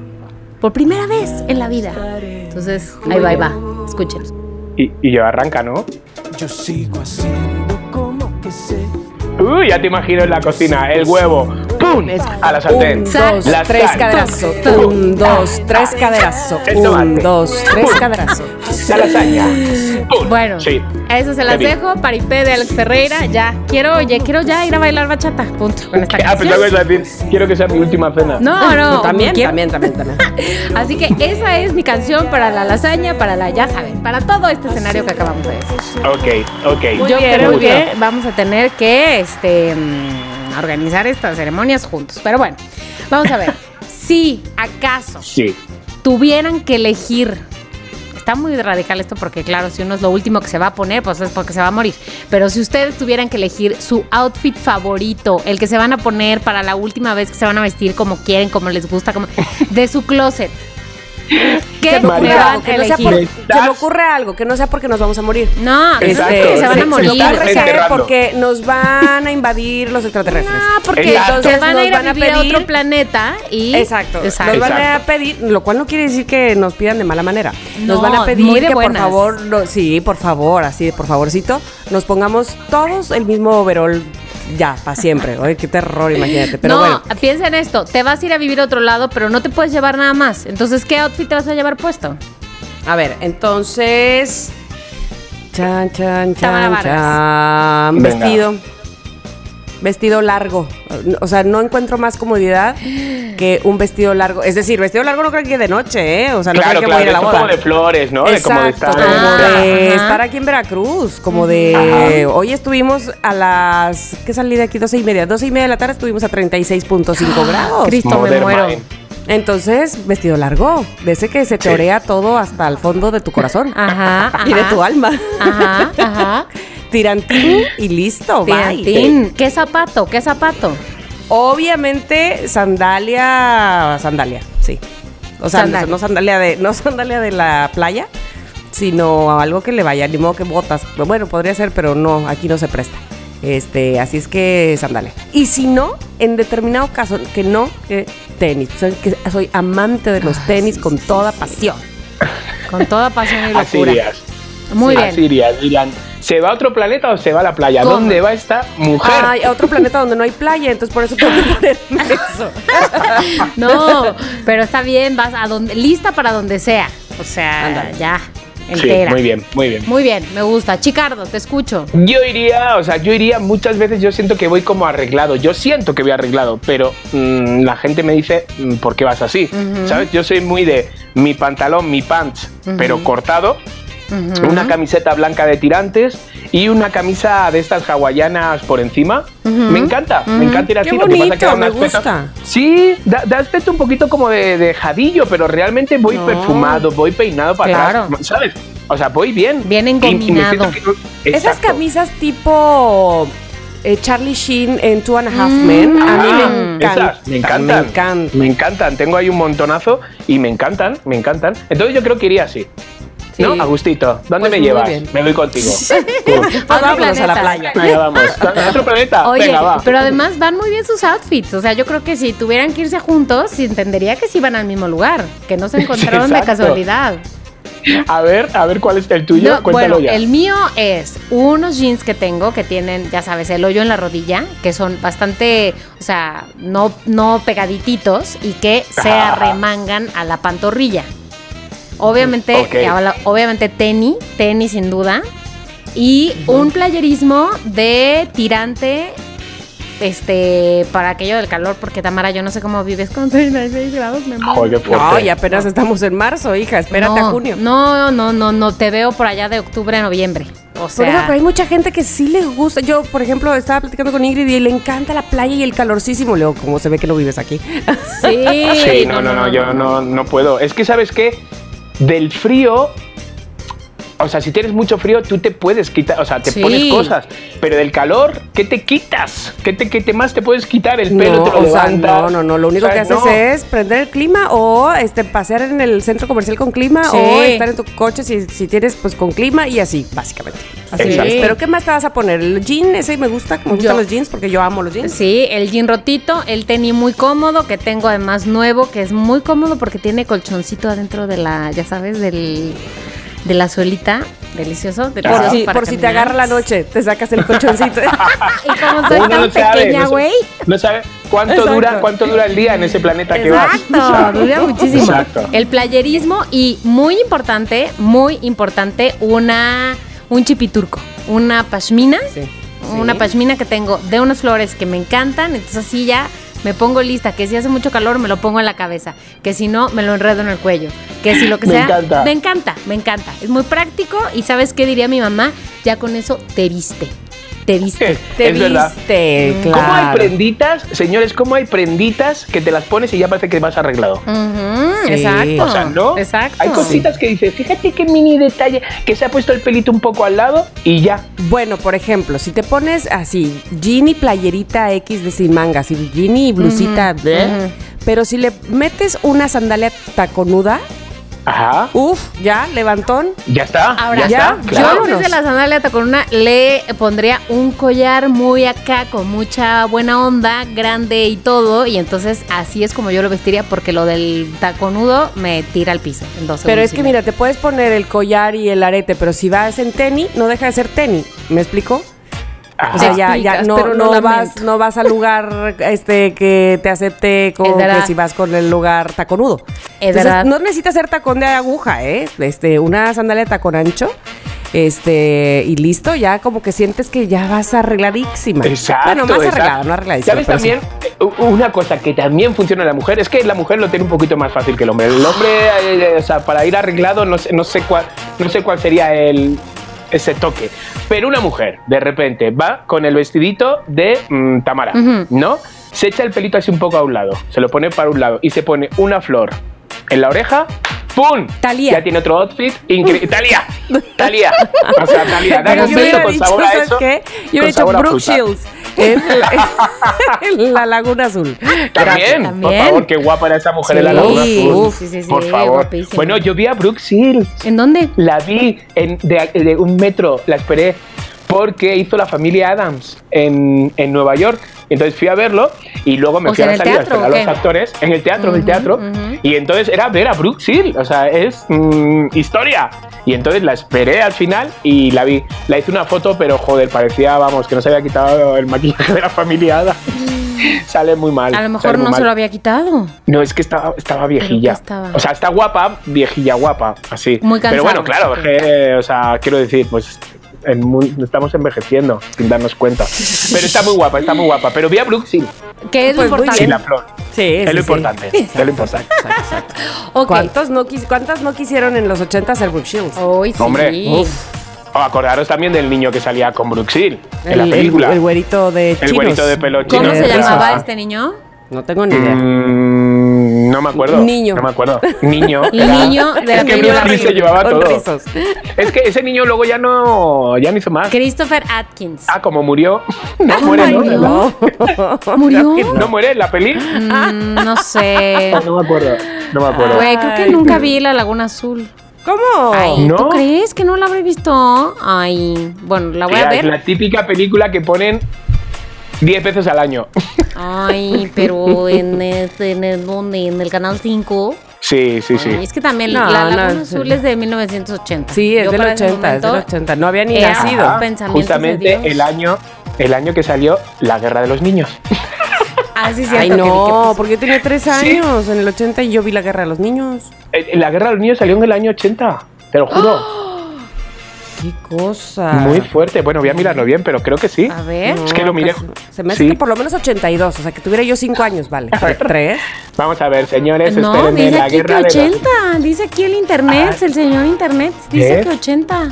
Por primera vez en la vida. Entonces, ahí va, ahí va. Escuchen. Y, y yo arranca, ¿no? Yo sigo haciendo como que sé. Uy, ya te imagino en la cocina, el huevo, ¡pum! A la sartén. Un, dos, La tres sal. caderazo. Un, dos, tres caderazo. Un, dos, tres caderazo. La lasaña. Bueno, Sí. a eso se las dejo. Paripé de Alex Ferreira. Ya, quiero, oye, quiero ya ir a bailar bachata. Punto. Con esta Ah, pensaba que decir, quiero que sea mi última cena. No, no. También, también, también, también. Así que esa es mi canción para la lasaña, para la, ya saben, para todo este escenario que acabamos de decir. Ok, ok. Muy Yo bien, creo muy que bien. vamos a tener que este, organizar estas ceremonias juntos. Pero bueno, vamos a ver. si acaso Sí. tuvieran que elegir. Está muy radical esto porque, claro, si uno es lo último que se va a poner, pues es porque se va a morir. Pero si ustedes tuvieran que elegir su outfit favorito, el que se van a poner para la última vez que se van a vestir como quieren, como les gusta, como de su closet, ¿qué que no sea por- se me ocurre algo que no sea porque nos vamos a morir. No, no es que se van a morir. porque nos van a invadir los extraterrestres. Ah, porque Exacto. se van a Nos ir van a vivir a, pedir- otro planeta y... Exacto. Exacto. Nos van a pedir, lo cual no quiere decir que nos pidan de mala manera. Nos No, van a pedir que por favor, no- sí, por favor, así de por favorcito, nos pongamos todos el mismo overall ya, para siempre. Oye, qué terror, imagínate. Pero no, bueno, piensa en esto. Te vas a ir a vivir a otro lado, pero no te puedes llevar nada más. Entonces, ¿qué outfit te vas a llevar puesto? a ver, entonces. Chan, chan, chan, chan. Venga. Vestido. Vestido largo. O sea, no encuentro más comodidad que un vestido largo. Es decir, vestido largo no creo que de noche, ¿eh? O sea, no claro, creo que voy a ir a la claro, boda. como de flores, ¿no? De como de estar. como Ah, de ajá. estar aquí en Veracruz, como de... Hoy estuvimos a las... ¿Qué salí de aquí? 12 y media. 12 y media de la tarde estuvimos a 36.5 grados. Cristo, me muero. Mind. Entonces, vestido largo, de ese que se te orea todo hasta el fondo de tu corazón Ajá, ajá. y de tu alma. Ajá, ajá. Tirantín y listo, bye. Tirantín. ¿Qué zapato? ¿Qué zapato? Obviamente, sandalia, sandalia, sí. O sea, Sandalia. no sandalia de, no sandalia de la playa, sino algo que le vaya, ni modo que botas. Bueno, podría ser, pero no, aquí no se presta. Este, así es que sandalia. Y si no, en determinado caso, que no, que tenis. Soy, que soy amante de los tenis con toda pasión. Con toda pasión y Así locura. irías. Muy bien. Así irías. Dirán, ¿se va a otro planeta o se va a la playa? ¿Cómo? ¿Dónde va esta mujer? Ay, a otro planeta donde no hay playa, entonces por eso tengo que ponerme eso. No, pero está bien, vas a donde, lista para donde sea. O sea, ya, sí, muy bien, muy bien. Muy bien, me gusta. Chicardo, te escucho. Yo iría, o sea, yo iría muchas veces, yo siento que voy como arreglado, yo siento que voy arreglado, pero mm, la gente me dice, mm, ¿por qué vas así? ¿Sabes? Yo soy muy de mi pantalón, mi pants, pero cortado, una camiseta blanca de tirantes y una camisa de estas hawaianas por encima. Me encanta, me encanta ir así. Qué lo que pasa bonito, que da me aspecto- gusta. Sí, da, da aspecto un poquito como de, de jadillo, pero realmente voy No. perfumado, voy peinado para Claro. atrás, ¿sabes? O sea, voy bien. Bien engominado. que- Esas camisas tipo eh, Charlie Sheen en Two and a Half Mm. Men, a mí Ah, me encantan. esas, me encantan. Me encantan. Me encantan. Tengo ahí un montonazo y me encantan, me encantan. Entonces yo creo que iría así. Sí. ¿No? Agustito, ¿dónde Pues me llevas? bien. Me voy contigo. Pues vámonos a la playa. Venga, vamos. ¿A otro planeta? Oye, Venga, va. pero además van muy bien sus outfits. O sea, yo creo que si tuvieran que irse juntos, entendería que sí van al mismo lugar, que no se encontraron de casualidad. A ver, a ver cuál es el tuyo. No, Cuéntalo bueno, ya. el mío es unos jeans que tengo que tienen, ya sabes, el hoyo en la rodilla, que son bastante, o sea, no, no pegadititos y que se Ajá. arremangan a la pantorrilla. Obviamente, habla- obviamente tenis, tenis sin duda. Y un playerismo de tirante este, para aquello del calor, porque Tamara, yo no sé cómo vives con 36 grados, me muero. No, y apenas estamos en marzo, hija. Espérate no, a junio. No, no, no, no, te veo por allá de octubre a noviembre. O Por eso, pero sea, hay mucha gente que sí le gusta. Yo, por ejemplo, estaba platicando con Ingrid y le encanta la playa y el calorcísimo. Luego, como se ve que no vives aquí. sí, Sí, no, no, no, yo no, no puedo. Es que, ¿sabes qué? Del frío, o sea, si tienes mucho frío, tú te puedes quitar, o sea, te Sí. pones cosas. Pero del calor, ¿qué te quitas? ¿Qué, te, qué te más te puedes quitar? El pelo no, te lo o sea, levantas. no, no, no. Lo único O sea, que haces no. es prender el clima o este pasear en el centro comercial con clima Sí. o estar en tu coche si, si tienes pues con clima y así, básicamente. Así Exacto. es. Pero ¿qué más te vas a poner? El jean, ese me gusta, me gustan Yo- los jeans porque yo amo los jeans. Sí, el jean rotito, el tenis muy cómodo, que tengo además nuevo, que es muy cómodo porque tiene colchoncito adentro de la, ya sabes, del, de la suelita. Delicioso, Por delicioso si, por si te agarra la noche, te sacas el colchoncito. Y como soy Uno tan no sabe, pequeña, no güey. No sabe cuánto Exacto. dura, cuánto dura el día en ese planeta que vas. Exacto, dura muchísimo. Exacto. El playerismo y muy importante, muy importante, una un chipiturco, una pashmina, Sí. una Sí. pashmina que tengo de unas flores que me encantan, entonces así ya me pongo lista, que si hace mucho calor me lo pongo en la cabeza, que si no me lo enredo en el cuello, que si lo que Me sea, encanta. me encanta, me encanta, es muy práctico y sabes qué diría mi mamá, ya con eso te viste, te viste. Te es verdad. viste, claro. ¿Cómo hay prenditas, señores, cómo hay prenditas que te las pones y ya parece que vas arreglado? Sí. Exacto. O sea, ¿no? Exacto. Hay cositas que dices, fíjate qué mini detalle, que se ha puesto el pelito un poco al lado y ya. Bueno, por ejemplo, si te pones así, jean y playerita X de sin mangas, y jean y blusita, ujú. pero si le metes una sandalia taconuda, Ajá. uff, ya, levantón. Ya está. Ahora, ya, ya, está. Yo Claro. en vez de la sandalia con una le pondría un collar muy acá con mucha buena onda, grande y todo, y entonces así es como yo lo vestiría porque lo del taconudo me tira al piso en dos Pero es que mira, te puedes poner el collar y el arete, pero si vas en tenis, no deja de ser tenis. ¿Me explico? Ajá. O sea, ya, ya no, pero no vas, no vas al lugar este que te acepte verdad. que si vas con el lugar taconudo. Es Entonces, verdad. No necesitas ser tacón de aguja, ¿eh? Este, una sandalia de tacón ancho. Este, y listo, ya como que sientes que ya vas arregladísima. Exacto. Bueno, más exacto. arreglada, no arregladísima. ¿Sabes sí. también? eh, Una cosa que también funciona en la mujer es que la mujer lo tiene un poquito más fácil que el hombre. El hombre, eh, o sea, para ir arreglado, no sé, no sé cuál, no sé cuál sería el ese toque. Pero una mujer, de repente, va con el vestidito de mm, Tamara. ¿no? Se echa el pelito así un poco a un lado, se lo pone para un lado y se pone una flor en la oreja. ¡Pum! Thalía. Ya tiene otro outfit increíble. ¡Talía! ¡Talía! O sea, Talía, Pero dale un yo beso con dicho, sabor a ¿sabes eso. qué? Yo sabor a Brooke. Shields en, en la Laguna Azul. También, por favor, qué guapa era esa mujer en la Laguna Azul. uf, sí, sí, sí, por favor. Bueno, yo vi a Brooke Shields. ¿En dónde? La vi en, de, de un metro, la esperé porque hizo la familia Adams en, en Nueva York. Entonces fui a verlo y luego me O fui sea, a ¿en la a esperar a los actores en el teatro, en el teatro. Y entonces era ver a Brooke o sea, es mm, historia. Y entonces la esperé al final y la vi. La hice una foto, pero joder, parecía, vamos, que no se había quitado el maquillaje de la familia Adams. Sale muy mal. A lo mejor no se lo había quitado. No, es que estaba, estaba viejilla. estaba? O sea, está guapa, viejilla guapa, así. Muy Pero bueno, cansado. claro, que, o sea, quiero decir, pues en muy- estamos envejeciendo sin darnos cuenta. Pero está muy guapa, está muy guapa. Pero vi a Brooke, sí, Que es Pues lo muy sin importante. la flor. Sí, es sí, lo sí. importante. Es lo importante. Ok. ¿Cuántos no, quis- ¿Cuántas no quisieron en los 80 ser Brooke Shields? Hoy sí. Hombre, O acordaros también del niño que salía con Shield en la El- el- película. El, güerito de El chinos. güerito de pelo chino. ¿Cómo se Tienes llamaba este niño? No tengo ni idea. Mm, no me acuerdo. Niño. No me acuerdo. Niño. El era- niño de la Es que Bruce Lee se llevaba todo. rizos. Es que ese niño luego ya no, ya no hizo más. Christopher Atkins. Ah, como murió. No ¿Cómo muere, ¿no? murió? ¿Verdad? ¿Murió? ¿No muere en la peli? Mm, no sé. No me acuerdo. No me acuerdo. Güey, creo que nunca vi la Laguna Azul. ¿Cómo? Ay, ¿tú ¿No? crees que no la habré visto? Ay, bueno, la voy a Mira, es ver. la típica película que ponen 10 veces al año. Ay, pero en, este, en el, ¿dónde? en el canal 5. Sí, sí, sí. Ay, es que también No, la no, Laguna sí. Azul es de 1980. Sí, es Yo del para ese 80, es del momento 80. No había ni era- nacido. Ajá. Justamente Dios. el año, el año que salió La Guerra de los Niños. Ah, sí, Ay, vi que no, puso. porque yo tenía tres años en el 80 y yo vi la guerra de los niños. Eh, La Guerra de los Niños salió en el año 80. Te lo juro. Qué cosa. Muy fuerte. Bueno, voy a mirarlo bien, pero creo que sí. A ver. Es que lo miré. casi- Se me hace Sí. que por lo menos 82, o sea, que tuviera yo 5 años, vale. ¿Tres? Vamos a ver, señores, No, espérenme, dice la aquí que guerra de los- 80. Dice aquí el internet, Ah. el señor internet. Dice que 80.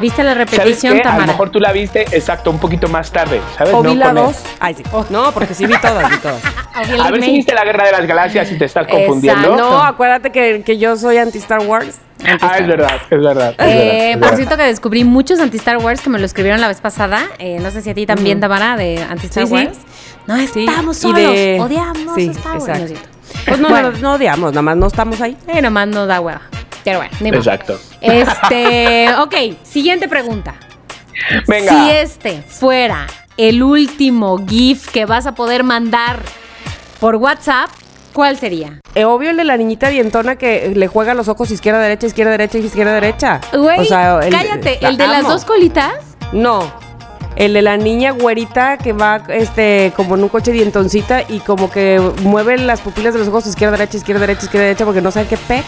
¿Viste la ¿Sabes repetición, qué? A lo Tamara? mejor tú la viste, exacto, un poquito más tarde, ¿sabes? O No vi la 2. Ay, sí. No, porque sí vi todas, vi todas. A ver si viste la guerra de las galaxias y te estás Exacto. confundiendo. No, acuérdate que, que yo soy anti-Star Wars. Ah, es verdad, es verdad. es verdad, Eh, es por verdad. cierto que descubrí muchos anti-Star Wars que me lo escribieron la vez pasada. Eh, no sé si a ti también, Tamara, de anti-Star Sí, sí. Wars. No Sí, estamos y solos, de- odiamos sí, Star Wars. No. Pues no, Bueno. no, no odiamos, nada más no estamos ahí. Eh, nomás nos da hueva. Pero bueno, ni. Exacto. Este, ok, siguiente pregunta. Venga. Si este fuera el último GIF que vas a poder mandar por WhatsApp, ¿cuál sería? Eh, obvio el de la niñita dientona que le juega los ojos izquierda, derecha, izquierda, derecha, izquierda, derecha. Güey, O sea, el- cállate, la el de las dos colitas. No. El de la niña güerita que va este como en un coche dientoncita y como que mueve las pupilas de los ojos izquierda, derecha, izquierda, derecha, izquierda, derecha porque no sabe qué pex.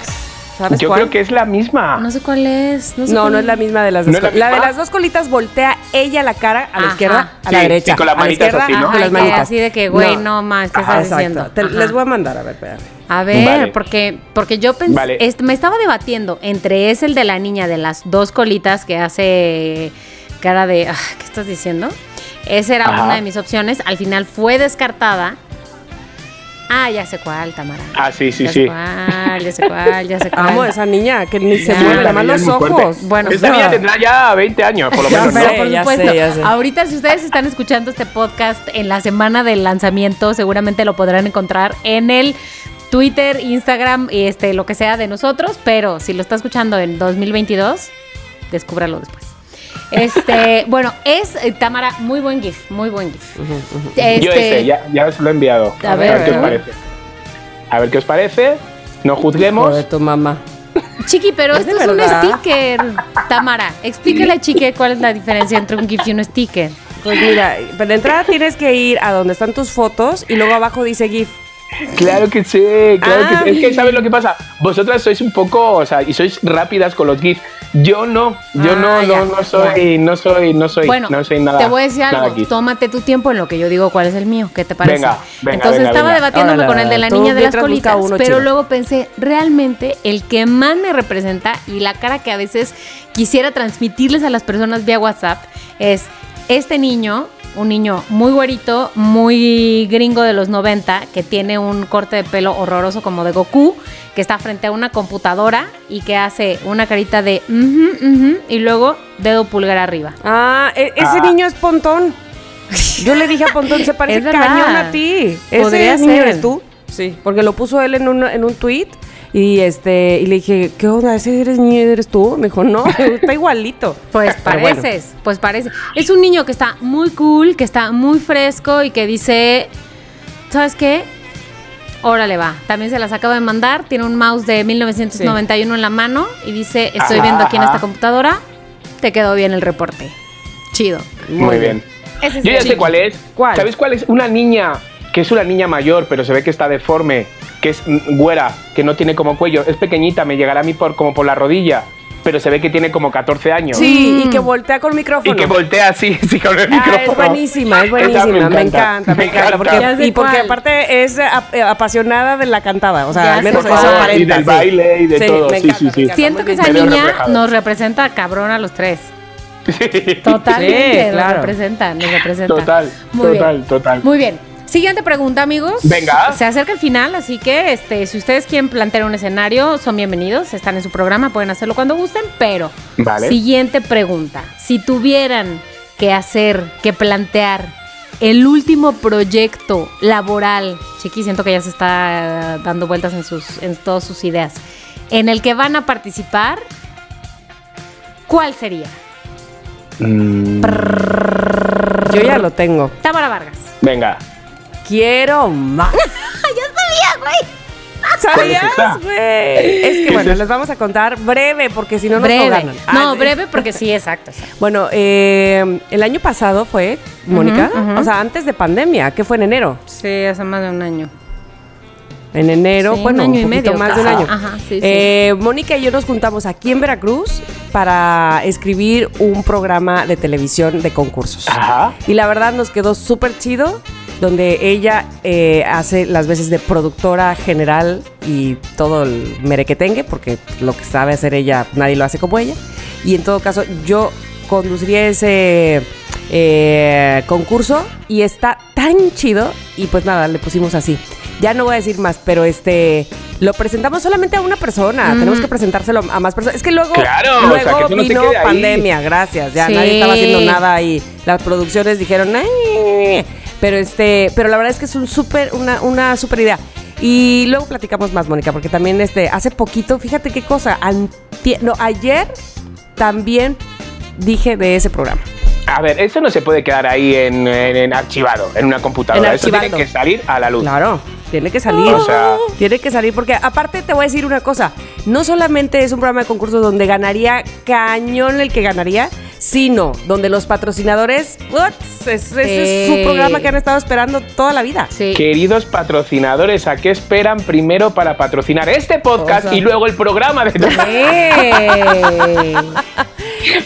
¿Sabes Yo cuál? creo que es la misma. No sé cuál es. No, sé No, cuál no es la misma de las ¿No dos. es la la, de las dos colitas voltea ella la cara a la Ajá. izquierda, a la derecha. sí, con las manitas izquierda, así, ¿no? ajá, con las manitas. así de que, güey, no más, ¿qué estás Exacto. diciendo? Te- les voy a mandar, a ver, espérame. A ver, Vale. porque, porque yo pensé, Vale. me estaba debatiendo entre es el de la niña de las dos colitas que hace cara de, ah, ¿qué estás diciendo? Esa era Ajá. una de mis opciones. Al final fue descartada. Ah, ya sé cuál, Tamara. Ah, sí, sí, ya sí. sé cuál, ya sé cuál, ya sé cuál. Amo a esa niña que ni se mueve, la nada más niña los ojos. Bueno, Esta no. niña tendrá ya 20 años, por lo menos, ¿no? Pero por ya supuesto, sé, ya sé. ahorita si ustedes están escuchando este podcast en la semana del lanzamiento, seguramente lo podrán encontrar en el Twitter, Instagram y este lo que sea de nosotros, pero si lo está escuchando en 2022, descúbralo después. Este, bueno, es eh, Tamara, muy buen GIF, muy buen GIF. Este, Yo ese, ya, ya os lo he enviado. A A ver, ver, qué os a ver. parece. A ver qué os parece. No Hijo juzguemos. de tu mamá. Chiqui, pero ¿Es esto es un verdad? sticker. Tamara, explícale a Chiqui cuál es la diferencia entre un GIF y un sticker. Pues mira, de entrada tienes que ir a donde están tus fotos y luego abajo dice GIF. Claro que sí, claro que sí. Es que Ay. ¿sabes lo que pasa? Vosotras sois un poco, o sea, y sois rápidas con los GIFs. Yo no, yo Ah, no, ya. no, no soy, no soy, no soy, Bueno, no soy nada. te voy a decir algo. Tómate tu tiempo en lo que yo digo cuál es el mío. ¿Qué te parece? Venga, venga, Entonces venga, estaba venga. debatiéndome con el de la niña de las colitas, uno pero chido. luego pensé, realmente el que más me representa y la cara que a veces quisiera transmitirles a las personas vía WhatsApp es este niño, un niño muy güerito, muy gringo de los 90, que tiene un corte de pelo horroroso como de Goku, que está frente a una computadora y que hace una carita de "Ujú, ujú", y luego dedo pulgar arriba. Ah, e- ese Ah. niño es Pontón. Yo le dije a Pontón, se parece cañón a ti. Podría ¿Ese niño ser. eres tú? Sí. Porque lo puso él en un, en un tweet y este y le dije, ¿qué onda? ¿Ese eres niño eres tú? Me dijo, no, está igualito. Pues Pero bueno. pareces, pues parece. Es un niño que está muy cool, que está muy fresco y que dice, ¿sabes qué? Órale va. También se las acabo de mandar. Tiene un mouse de 1991 en la mano y dice, estoy Ajá, viendo aquí en ajá. esta computadora. Te quedó bien el reporte. Chido. Muy bien. Yo ya sé cuál es. ¿Cuál? ¿Sabéis cuál es? Una niña que es una niña mayor, pero se ve que está deforme, que es mm, güera, que no tiene como cuello, es pequeñita, me llegará a mí por, como por la rodilla, pero se ve que tiene como 14 años. Sí, y que voltea con micrófono. Y que voltea así, sí, con el Ah, micrófono. es buenísima, es buenísima, me encanta, me encanta, porque, Ya sé y porque cuál. aparte es ap- eh, apasionada de la cantada, o sea, Ya al menos sé eso cuál. aparenta. Y del sí. baile y de todo, sí, encanta, sí, sí. encanta, Siento que esa niña reflejado. nos representa cabrón a los tres. Sí. Totalmente, Sí, claro. nos representa, nos representa. Total, Muy total, bien. total. Muy bien. Siguiente pregunta, amigos. Venga. Se acerca el final, así que este, si ustedes quieren plantear un escenario, son bienvenidos. Están en su programa, pueden hacerlo cuando gusten. Pero, Vale. siguiente pregunta. Si tuvieran que hacer, que plantear el último proyecto laboral, Chiqui, siento que ya se está dando vueltas en, sus, en todas sus ideas, en el que van a participar, ¿cuál sería? Mm, Yo ya lo tengo. Tábara Vargas. venga. Quiero más. ¿Cuál es esa? ¿Sabías, güey? Es que ¿Qué bueno, es les vamos a contar breve porque si no nos breve. ganan. No, Ah, breve porque sí, exacto. exacto. Bueno, eh, el año pasado fue, Mónica, o sea, antes de pandemia, que fue en enero. Sí, hace más de un año. En enero, Sí, bueno, un año y poquito medio, más de un año. Ajá, sí, sí. Eh, Mónica y yo nos juntamos aquí en Veracruz para escribir un programa de televisión de concursos. Ajá. Y la verdad nos quedó súper chido, donde ella eh, hace las veces de productora general y todo el merequetengue, porque lo que sabe hacer ella, nadie lo hace como ella. Y en todo caso, yo conduciría ese eh, concurso y está tan chido. Y pues nada, le pusimos así. Ya no voy a decir más, pero este lo presentamos solamente a una persona. Tenemos que presentárselo a más personas. Es que luego, Claro, o luego sea, que eso no se vino ahí. pandemia, gracias. Ya Sí. nadie estaba haciendo nada y las producciones dijeron, "Ay". pero este, pero la verdad es que es un súper, una, una súper idea. Y luego platicamos más, Mónica, porque también este, hace poquito, fíjate qué cosa, antie- no, ayer también dije de ese programa. A ver, eso no se puede quedar ahí en, en- en archivado, en una computadora. En eso tiene que salir a la luz. Claro, tiene que salir. O sea- tiene que salir porque aparte te voy a decir una cosa, no solamente es un programa de concursos donde ganaría cañón el que ganaría, sino donde los patrocinadores, es- ese es su programa que han estado esperando toda la vida. Sí. Queridos patrocinadores, ¿a qué esperan primero para patrocinar este podcast O sea- y luego el programa de ¡Ey!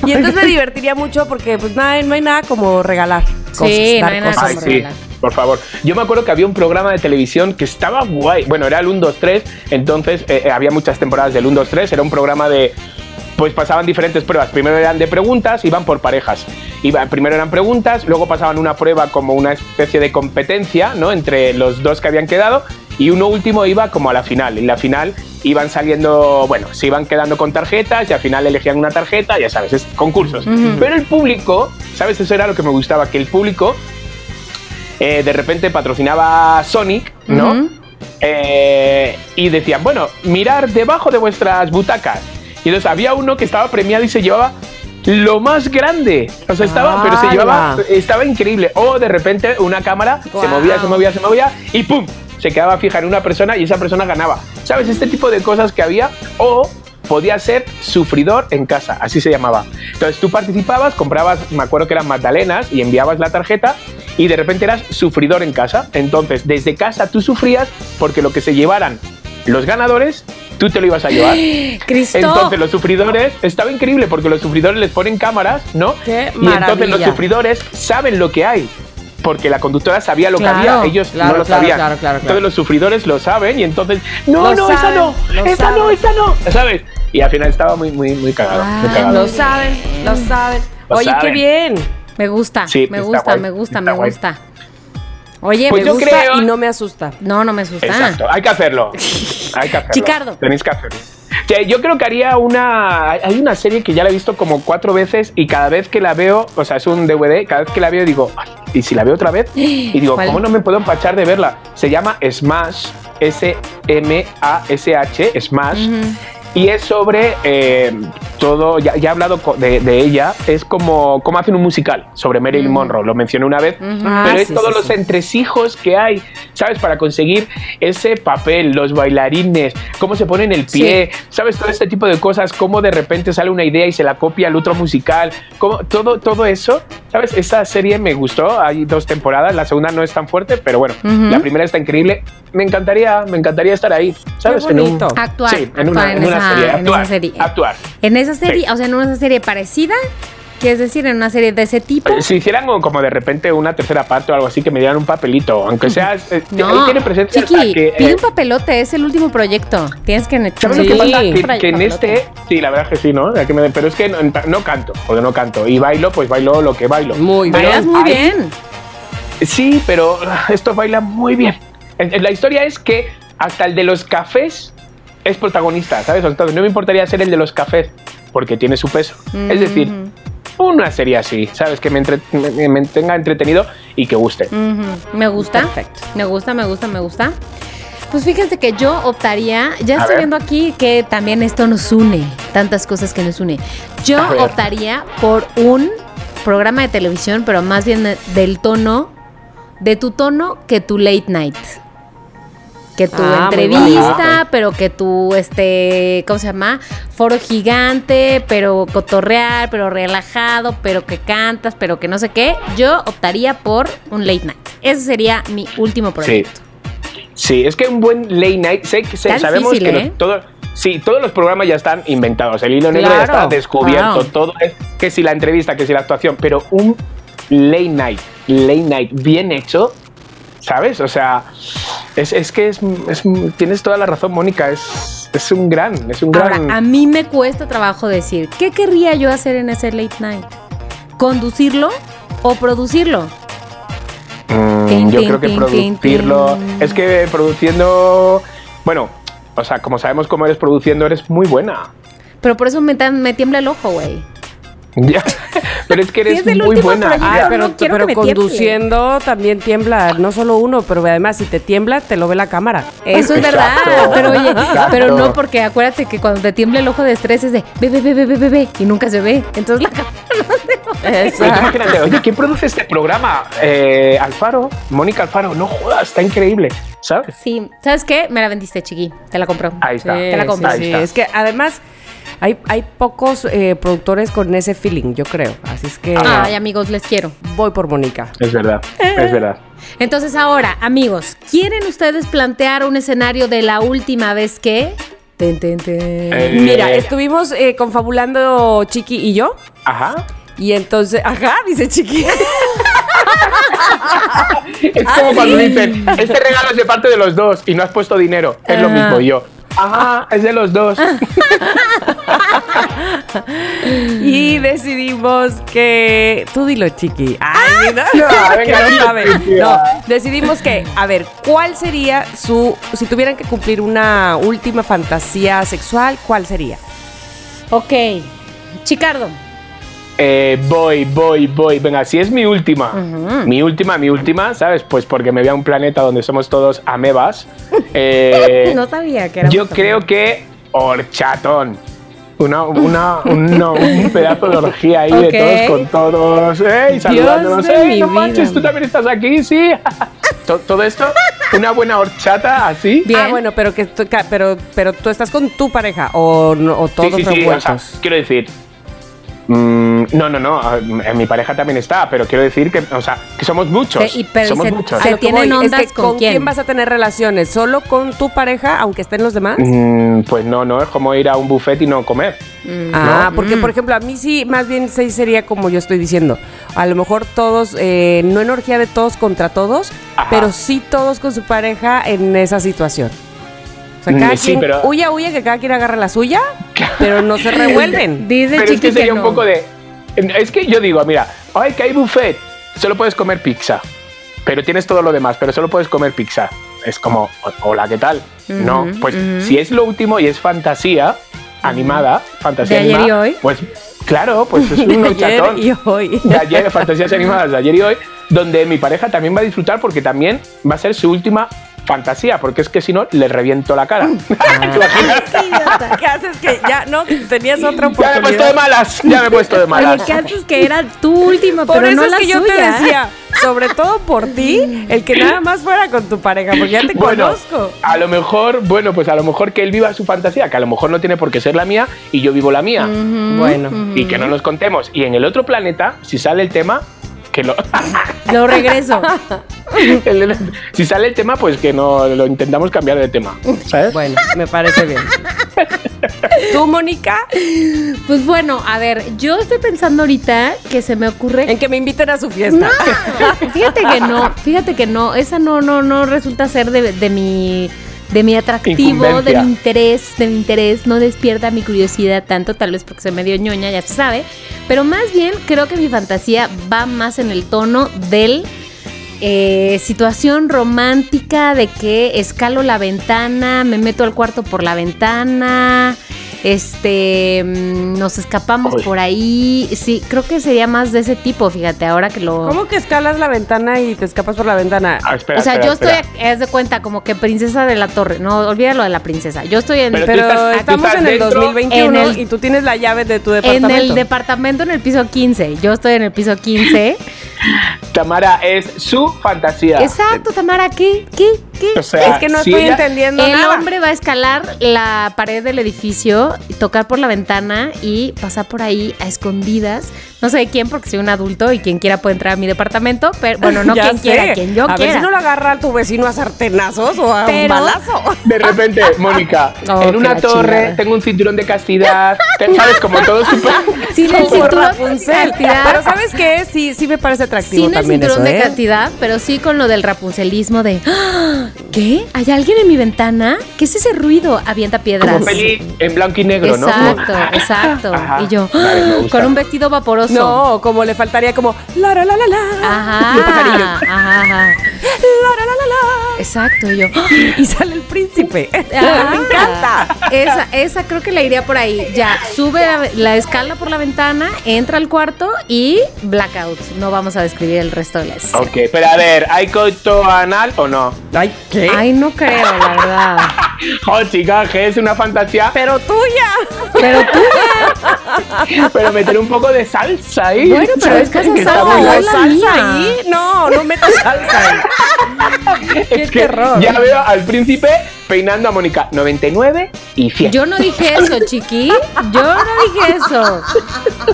Y entonces me divertiría mucho porque pues nada, no hay nada como regalar cosas, Sí, no dar nada cosas. Ay, sí, por favor. Yo me acuerdo que había un programa de televisión que estaba guay. Bueno, era el 1, 2, 3. Entonces eh, había muchas temporadas del 1, 2, 3. Era un programa de. Pues pasaban diferentes pruebas. Primero eran de preguntas, iban por parejas. Iban, primero eran preguntas, luego pasaban una prueba como una especie de competencia, ¿no? Entre los dos que habían quedado. Y uno último iba como a la final. Y la final iban saliendo, bueno, se iban quedando con tarjetas y al final elegían una tarjeta, ya sabes, es concursos. Pero el público, ¿sabes? Eso era lo que me gustaba, que el público eh, de repente patrocinaba Sonic, ¿no? Eh, y decían, bueno, mirar debajo de vuestras butacas. Y entonces había uno que estaba premiado y se llevaba lo más grande. O sea, estaba, pero se llevaba, estaba increíble. O de repente una cámara se movía, se movía, se movía y ¡pum! Se quedaba fija en una persona y esa persona ganaba. ¿Sabes? Este tipo de cosas que había. O podía ser sufridor en casa, así se llamaba. Entonces tú participabas, comprabas, me acuerdo que eran magdalenas y enviabas la tarjeta y de repente eras sufridor en casa. Entonces desde casa tú sufrías porque lo que se llevaran los ganadores, tú te lo ibas a llevar. Cristo. Entonces los sufridores, estaba increíble porque los sufridores les ponen cámaras, ¿no? ¡Qué y entonces los sufridores saben lo que hay. Porque la conductora sabía lo Claro, que había, ellos claro, no lo claro, sabían. claro, claro, claro. Entonces los sufridores lo saben y entonces, no, Lo no, esa no, esa no, esa no, ¿sabes? Y al final estaba muy, muy, muy cagado. muy Ah, cagado. Lo saben, lo saben. Lo Oye, qué saben. bien. Me gusta, Sí, me gusta, guay, me gusta, me guay. gusta. Oye, Pues me yo gusta. Gusta creo- y no me asusta. No, no me asusta. Exacto, hay que hacerlo. Hay que hacerlo. Chicardo. Tenéis que hacerlo. Yo creo que haría una. Hay una serie que ya la he visto como cuatro veces y cada vez que la veo, o sea, es un DVD, cada vez que la veo digo, "Ay, ¿y si la veo otra vez? Y digo, ¿Cuál? ¿cómo no me puedo empachar de verla? Se llama Smash, S-M-A-S-H, Smash. Y es sobre eh, todo, ya, ya he hablado de, de ella, es como, como hacen un musical sobre Marilyn Monroe, lo mencioné una vez, Ah, pero es sí, todos sí, los sí. entresijos que hay, ¿sabes? Para conseguir ese papel, los bailarines, cómo se ponen el pie, ¿sabes? Todo este tipo de cosas, cómo de repente sale una idea y se la copia al otro musical, cómo, todo, todo eso, ¿sabes? Esa serie me gustó, hay dos temporadas, la segunda no es tan fuerte, pero bueno, la primera está increíble, me encantaría, me encantaría estar ahí, ¿sabes? En un-. Actuar, Sí, en actuar una, en en una esa- serie, en actuar, esa serie. actuar. En esa serie, Sí. o sea, en una serie parecida, quieres decir, en una serie de ese tipo. Si hicieran como- de repente una tercera parte o algo así, que me dieran un papelito, aunque sea. eh, No, ahí tiene presencia Chiqui, que, pide eh, un papelote, es el último proyecto. Tienes que ¿Sabes Sí. lo que pasa? Que, que en este, sí, la verdad es que sí, ¿no? Pero es que no, no canto, porque no canto. Y bailo, pues bailo lo que bailo. Muy bien. Bailas muy bien. Sí, pero ah, esto baila muy bien. La historia es que hasta el de los cafés es protagonista, ¿sabes? Entonces no me importaría ser el de los cafés, porque tiene su peso. Es decir, una serie así, ¿sabes? Que me, entre- me- me mantenga entretenido y que guste. Me gusta. Perfecto. Me gusta, me gusta, me gusta. Pues fíjense que yo optaría, ya A estoy ver. viendo aquí que también esto nos une, tantas cosas que nos une. Yo optaría por un programa de televisión, pero más bien de- del tono, de tu tono que tu late night. Que tu Ah, entrevista, pero que tu, este, ¿cómo se llama? Foro gigante, pero cotorrear, pero relajado, pero que cantas, pero que no sé qué. Yo optaría por un late night. Ese sería mi último proyecto. Sí, es que un buen late night, sé que Está sabemos difícil, que ¿eh? no- todo, Sí, todos los programas ya están inventados. El hilo negro ya está descubierto. Wow. Todo es que si la entrevista, que si la actuación, pero un late night, late night bien hecho, ¿sabes? O sea, es, es que es, es- tienes toda la razón, Mónica. Es, es un gran, es un gran. Ahora, a mí me cuesta trabajo decir, ¿qué querría yo hacer en ese late night? ¿Conducirlo o producirlo? Mm, yo creo que producirlo. Es que produciendo. Bueno, o sea, como sabemos cómo eres produciendo, eres muy buena. Pero por eso me, me tiembla el ojo, güey. Ya, Pero es que Sí, eres es muy buena. no pero, conduciendo también tiembla, no solo uno, pero además si te tiembla, te lo ve la cámara. Eso es verdad, pero oye, exacto. pero no porque acuérdate que cuando te tiembla el ojo de estrés es de ve, ve, ve, ve, ve, ve, ve, y nunca se ve. Entonces la cámara Pero tú imagínate, oye, ¿quién produce este programa? Eh, Alfaro, Mónica Alfaro, no jodas, está increíble, ¿sabes? Sí, ¿sabes qué? Me la vendiste, chiqui. Te la compro. Ahí está. Te la compro. Ahí sí, está. Es que además hay, hay pocos eh, productores con ese feeling, yo creo. Así es que Ay, amigos, les quiero. voy por Mónica. Es verdad, es verdad. Entonces ahora, amigos, ¿quieren ustedes plantear un escenario de la última vez que? Ten, ten, ten. Eh, Mira, estuvimos eh, confabulando Chiqui y yo. Ajá. Y entonces, ajá, dice Chiqui. Es como cuando dicen, este regalo es de parte de los dos y no has puesto dinero. Es lo mismo y yo. Ajá, es de los dos. y decidimos que. Tú dilo, Chiqui. Ay, no, No, que no sabe. No, decidimos que, a ver, ¿cuál sería su. Si tuvieran que cumplir una última fantasía sexual, ¿cuál sería? Ok. Chicardo. Eh, voy, voy, voy. Venga, si es mi última, mi última, mi última, ¿sabes? Pues porque me voy a un planeta donde somos todos amebas. Eh, no sabía que era. yo creo que horchatón. Una, una, un, no, un pedazo de orgía ahí Ok. de todos con todos. ¡Ey! Saludándonos. ¡Ey! No manches, vida. tú también estás aquí, sí. To- Todo esto, una buena horchata así. Bien. Ah, bueno, pero que pero, pero tú estás con tu pareja o, o Sí, todos sí, sí, o sea, quiero decir. Mm, no, no, no. ah, En mi pareja también está, pero quiero decir que, o sea, que somos muchos. Se- y- pero somos se- muchos. se- tienen voy es que ondas con ¿con quién? quién? vas a tener relaciones? ¿Solo con tu pareja, aunque estén los demás? Mm, pues no, no, es como ir a un buffet y no comer. Ah, ¿no? porque por ejemplo, a mí sí, más bien sí sería como yo estoy diciendo. A lo mejor todos, eh, no en orgía de todos contra todos, Ajá. pero sí todos con su pareja en esa situación. O sea, Mm, cada sí, quien, pero- huya, huya, que cada quien agarre la suya, pero no se revuelven. Dice Pero es que sería no. un poco de. Es que yo digo, mira, ay, que hay buffet, solo puedes comer pizza. Pero tienes todo lo demás, pero solo puedes comer pizza. Es como, "O- hola, ¿qué tal? no, pues si es lo último y es fantasía animada, fantasía ¿De ayer animada, y hoy? pues claro, pues es un Ayer horchatón. y hoy. de ayer, fantasías animadas de ayer y hoy, donde mi pareja también va a disfrutar porque también va a ser su última fantasía, porque es que si no, le reviento la cara. ¿Te imaginas? ¿Qué haces que ya no tenías otra Ya me he puesto de malas, ya me he puesto de Oye, malas. ¿qué haces que era tu última, Por pero eso no es la que yo te decía, sobre todo por ti, el que nada más fuera con tu pareja, porque ya te Bueno, conozco. a lo mejor, bueno, pues a lo mejor que él viva su fantasía, que a lo mejor no tiene por qué ser la mía y yo vivo la mía. Bueno. Y que no nos contemos. Y en el otro planeta, si sale el tema, que lo. Lo regreso. el- si sale el tema, pues que no lo intentamos cambiar de tema. ¿Sabes? Bueno, me parece bien. ¿Tú, Mónica? Pues bueno, a ver, yo estoy pensando ahorita que se me ocurre En que me inviten a su fiesta. Fíjate que no, fíjate que no, esa no, no, no resulta ser de, de mi de mi atractivo, de mi interés, de mi interés, no despierta mi curiosidad tanto, tal vez porque se me dio ñoña, ya se sabe, pero más bien creo que mi fantasía va más en el tono del eh, situación romántica de que escalo la ventana, me meto al cuarto por la ventana, este, mm, nos escapamos Uy. por ahí, sí, creo que sería más de ese tipo, fíjate, ahora que lo... ¿Cómo que escalas la ventana y te escapas por la ventana? Ah, espera, O sea, espera, yo espera. estoy, haz de cuenta, como que princesa de la torre. No, olvídalo de la princesa. Yo estoy en, Pero Pero estás- estamos en el dentro, 2021 en el- y tú tienes la llave de tu en departamento. el departamento en el piso 15. Yo estoy en el piso 15. Tamara es su fantasía. Exacto, Tamara, ¿qué? ¿Qué? O sea, es que no si estoy ella- entendiendo El nada. hombre va a escalar la pared del edificio, tocar por la ventana y pasar por ahí a escondidas. No sé de quién, porque soy un adulto y quien quiera puede entrar a mi departamento, pero bueno, no quien sé. quiera, quien yo a quiera. ver si no lo agarra a tu vecino a sartenazos o a un balazo. De repente, Mónica, Oh, en una torre chingada. tengo un cinturón de castidad, te- ¿sabes? Como todo súper... Sin el cinturón de Rapunzel. castidad. Pero ¿sabes qué? Sí, sí me parece atractivo Sin el también cinturón eso, de ¿eh? castidad, pero sí con lo del rapuncelismo de ¡Ah! ¿Qué? ¿Hay alguien en mi ventana? ¿Qué es ese ruido? Avienta piedras. Como peli en blanco y negro, ¿no? Exacto, exacto. Y yo, Vale, gusta. con un vestido vaporoso. No, como le faltaría como la la la la la. Ajá, ajá. La la la la la. Exacto. Y yo, Y sale el príncipe. Ah, me encanta. Esa, esa creo que la iría por ahí. Ya, sube la, la escala por la ventana, entra al cuarto y blackout. No vamos a describir el resto de la escena. Ok, pero a ver, ¿hay coito anal o no? Ay, ¿qué? Ay, no creo, la verdad. Oh, chica, que es una fantasía, pero tuya. Pero tú, pero meter un poco de salsa ahí. Bueno, pero es que esa está salsa salsa ahí. No, no metas salsa ahí. Es que terror. ya veo al príncipe peinando a Mónica 99 y 100. yo no dije eso, chiqui. Yo no dije eso.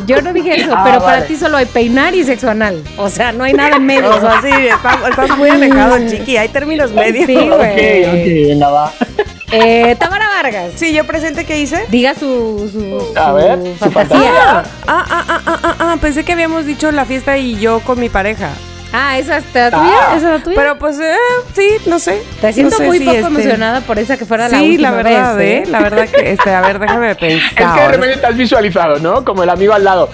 Yo no dije eso. Ah, pero para ti solo hay peinar y sexo anal. O sea, no hay nada en medio. O sea, sí, estás, estás muy alejado, chiqui. Hay términos medios. Sí, güey. ok, venga, va. Eh, Tamara Vargas. Sí, yo presente que hice. Diga su, su, A su ver, su fantasía. Ah, ah, ah, ah, ah, ah, ah, pensé que habíamos dicho la fiesta y yo con mi pareja. Ah, ¿esa es la tuya? Ah. ¿Esa es la tuya? Pero pues, eh, sí, no sé. Te siento No sé muy si, poco este, emocionada por esa que fuera la Sí, última la verdad, vez, ¿eh? La verdad que, este, a ver, déjame Es pensar. que de repente te has visualizado, ¿no? Como el amigo al lado.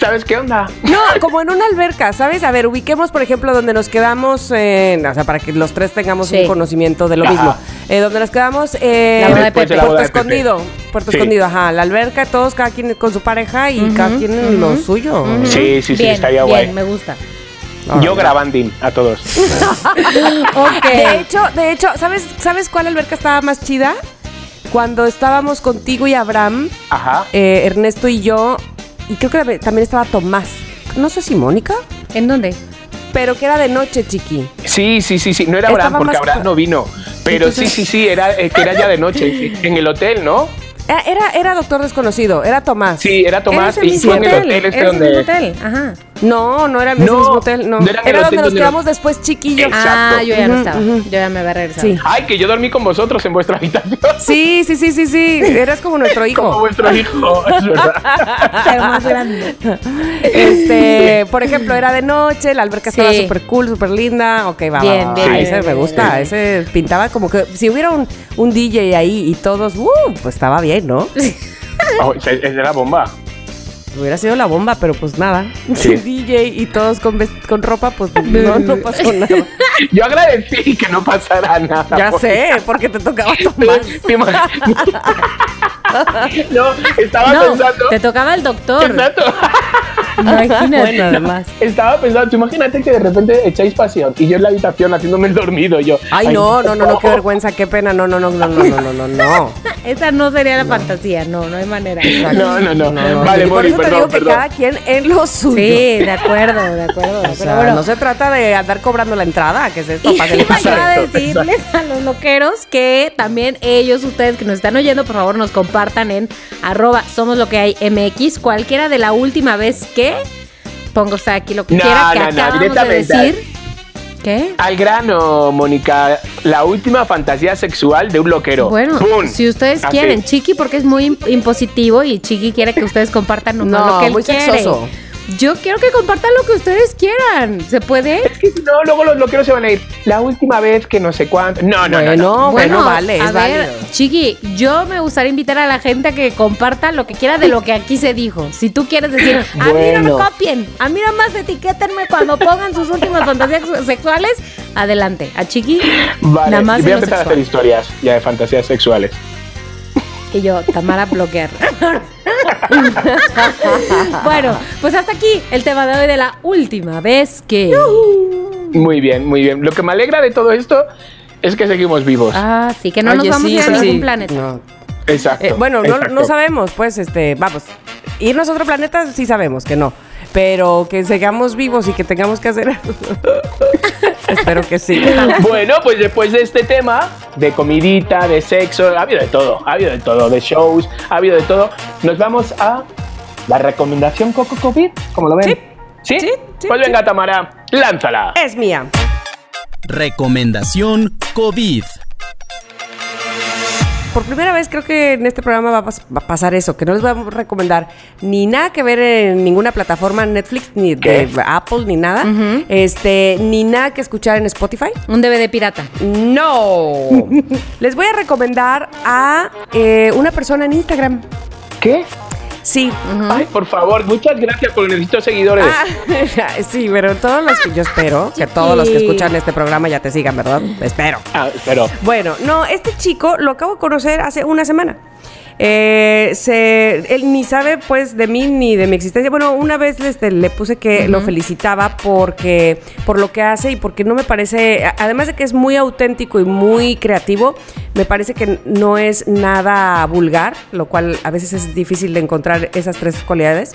¿Sabes qué onda? No, como en una alberca, ¿sabes? A ver, ubiquemos, por ejemplo, donde nos quedamos, en- o sea, para que los tres tengamos Sí. un conocimiento de lo Ajá. mismo. Eh, donde nos quedamos, eh, La de Pepe. Puerto de Pepe. Escondido. Puerto Sí. Escondido, ajá. La alberca, todos, cada quien con su pareja y cada quien en lo suyo. Ujú. Sí, sí, sí, Bien, estaría bien, guay. me gusta. Yo grabandín a todos. Ok. De hecho, de hecho, ¿sabes, ¿sabes cuál alberca estaba más chida? Cuando estábamos contigo y Abraham, Ajá. eh, Ernesto y yo, y creo que también estaba Tomás. No sé si Mónica, ¿En dónde? pero que era de noche, chiqui. Sí, sí, sí, sí. No era Estaba Abraham porque Abraham no vino. Pero sí, sí, sí, era, eh, que era ya de noche. En el hotel, ¿no? Ah, Era, era Doctor Desconocido, era Tomás. Sí, era Tomás. Y en el hotel. este donde. mismo hotel. Ajá. No, no era el mismo No, hotel, no. no era era donde nos quedamos después chiquillo. Exacto. Ah, yo ya no estaba. Yo ya me había regresado. Sí. Ay, que yo dormí con vosotros en vuestra habitación. Sí, sí, sí, sí, sí. Eras como nuestro Como hijo. vuestro hijo. Es verdad. Pero más grande. Este, por ejemplo, era de noche, la alberca estaba súper cool, súper linda. Ok, va, Bien, va, va. bien, Ese bien, me gusta. bien. Ese pintaba como que si hubiera un, un DJ ahí y todos, uh, pues estaba bien, ¿no? Oh, es de la bomba. Hubiera sido la bomba, pero pues nada. Sí. DJ y todos con, con ropa, pues no, no pasó nada. Yo agradecí que no pasara nada. Ya porque- sé, porque te tocaba tomar. No, estaba No, pensando. te tocaba el doctor. Exacto. Imagínate. Bueno, además. Estaba pensando, imagínate que de repente echáis pasión y yo en la habitación haciéndome el dormido. Yo, ay, no, no, no, no, qué vergüenza, qué pena. No, no, no, no, no, no, no, no. Esa no sería la fantasía, no, no hay manera. No, no, no, no. Vale, y por eso te digo que cada quien es lo suyo. Sí, de acuerdo, de acuerdo. O bueno, no se trata de andar cobrando la entrada, que es esto, y para que decirles a los loqueros que también ellos, ustedes que nos están oyendo, por favor nos compartan en arroba somos lo cualquiera de la última vez que usted aquí lo que No, quiera, que no, de decir. ¿Qué? Al grano, Mónica. La última fantasía sexual de un loquero. Bueno, si ustedes Así. quieren, Chiqui, porque es muy imp- impositivo y Chiqui quiere que ustedes compartan No, lo que él muy quiere. sexoso. Yo quiero que compartan lo que ustedes quieran. ¿Se puede? Es que si no, luego los loqueros se van a ir. La última vez que no sé cuánto. No, no, no, Bueno, no. bueno, vale, a es ver, válido. Chiqui, yo me gustaría invitar a la gente a que comparta lo que quiera de lo que aquí se dijo. Si tú quieres decir, a mí no me Bueno. copien, a mí nada más etiquétenme cuando pongan sus últimas fantasías sexuales, adelante. A Chiqui, Vale, nada más voy a empezar a hacer historias ya de fantasías sexuales. Y yo, Tamara, bloquear. bueno, pues hasta aquí el tema de hoy de la última vez que... Muy bien, muy bien. Lo que me alegra de todo esto es que seguimos vivos. Ah, sí, que no nos vamos sí, a ir a ningún sí. planeta. No. Exacto. Eh, bueno, no, no sabemos, pues, este, vamos. Irnos a otro planeta sí sabemos que no. Pero que sigamos vivos y que tengamos que hacer algo. Espero que sí. Bueno, pues después de este tema, de comidita, de sexo, ha habido de todo, ha habido de todo, de shows, ha habido de todo. Nos vamos a la recomendación Coco COVID, ¿cómo lo ven? Sí. ¿Sí? Sí, sí, pues venga, Tamara, lánzala. Es mía. Recomendación COVID. Por primera vez creo que en este programa va a, pas- va a pasar eso, que no les vamos a recomendar ni nada que ver en ninguna plataforma Netflix, ni de ¿Qué? Apple, ni nada. Este, ni nada que escuchar en Spotify. Un DVD pirata. No. les voy a recomendar a eh, una persona en Instagram. ¿Qué? Sí. Ay, por favor, muchas gracias porque necesito seguidores. Ah, sí, pero todos los que yo espero, que todos los que escuchan este programa ya te sigan, ¿verdad? Espero. Ah, pero Bueno, no, este chico lo acabo de conocer hace una semana. Eh, se, él ni sabe pues de mí ni de mi existencia. Bueno, una vez este, le puse que lo felicitaba porque por lo que hace y porque no me parece, además de que es muy auténtico y muy creativo, me parece que no es nada vulgar, lo cual a veces es difícil de encontrar esas tres cualidades.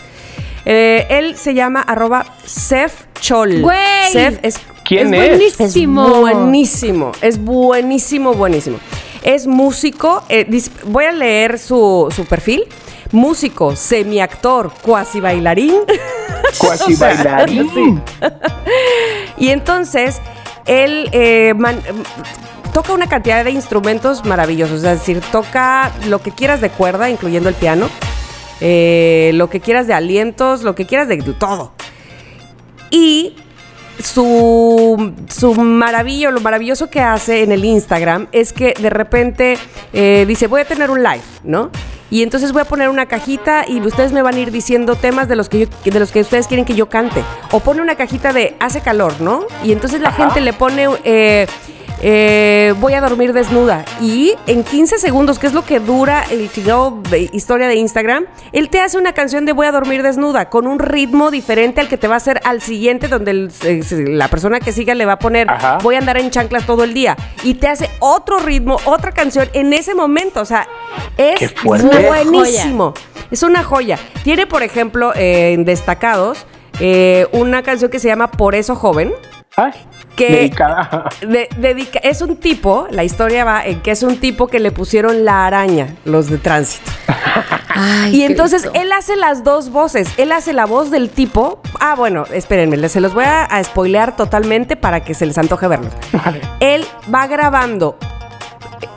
Eh, él se llama arroba Sef Chol. Güey. Sef es ¿Quién es es? buenísimo. es buenísimo, es buenísimo, buenísimo. Es músico, eh, voy a leer su, su perfil. Músico, semiactor, cuasi bailarín. cuasi bailarín. Y entonces, él eh, man- toca una cantidad de instrumentos maravillosos. Es decir, toca lo que quieras de cuerda, incluyendo el piano. eh, lo que quieras de alientos, lo que quieras de todo. Y su, su maravillo, lo maravilloso que hace en el Instagram es que de repente eh, dice, voy a tener un live, ¿no? Y entonces voy a poner una cajita y ustedes me van a ir diciendo temas de los que, yo- de los que ustedes quieren que yo cante. O pone una cajita de hace calor, ¿no? Y entonces la gente le pone... eh, eh, voy a dormir desnuda. Y en 15 segundos, que es lo que dura el chingado de historia de Instagram, él te hace una canción de voy a dormir desnuda con un ritmo diferente al que te va a hacer al siguiente, donde el- se- la persona que siga le va a poner Ajá. voy a andar en chanclas todo el día. Y te hace otro ritmo, otra canción en ese momento. O sea, es buenísimo. Es una joya. Tiene, por ejemplo, eh, en destacados, eh, una canción que se llama Por eso joven. Ay, Que- dedicada. De- dedica- es un tipo, la historia va en que es un tipo que le pusieron la araña, los de tránsito. Ay, Y entonces Cristo. él hace las dos voces. Él hace la voz del tipo. Ah, bueno, espérenme, les- se los voy a, a spoilear totalmente para que se les antoje verlos. Él va grabando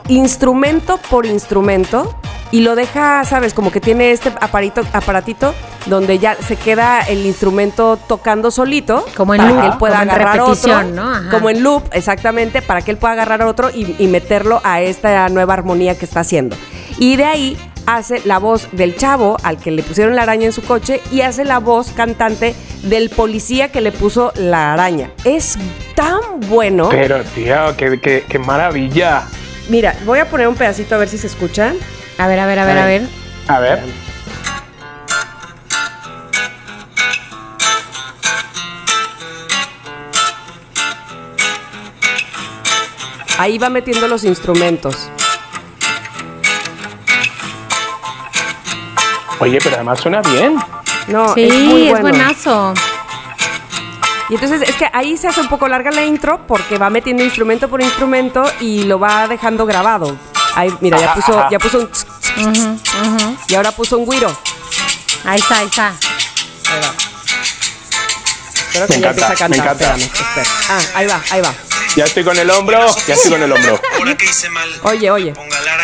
instrumento por instrumento y lo deja, ¿sabes? Como que tiene este aparito, aparatito donde ya se queda el instrumento tocando solito. Como en para loop, que él pueda como en agarrar repetición, otro. ¿no? Ajá. Como en loop, exactamente, para que él pueda agarrar otro y, y meterlo a esta nueva armonía que está haciendo. Y de ahí hace la voz del chavo al que le pusieron la araña en su coche y hace la voz cantante del policía que le puso la araña. Es tan bueno. Pero, tío, qué, qué- qué maravilla. Mira, voy a poner un pedacito a ver si se escuchan. A ver, a ver, a ver, a ver. A ver. Ahí va metiendo los instrumentos. Oye, pero además suena bien. No, Sí, es muy es bueno. buenazo. Y entonces es que ahí se hace un poco larga la intro porque va metiendo instrumento por instrumento y lo va dejando grabado. Ahí, mira, ya puso, ajá. ya puso un tsk, tsk, Ujú, ujú. y ahora puso un guiro. Ahí está, ahí está. Espero Me que ya encanta, empiece a cantar. me encanta. espérame, espera. Ah, ahí va, ahí va. Ya estoy con el hombro, ya estoy con el hombro. Ahora que hice mal. Oye, oye.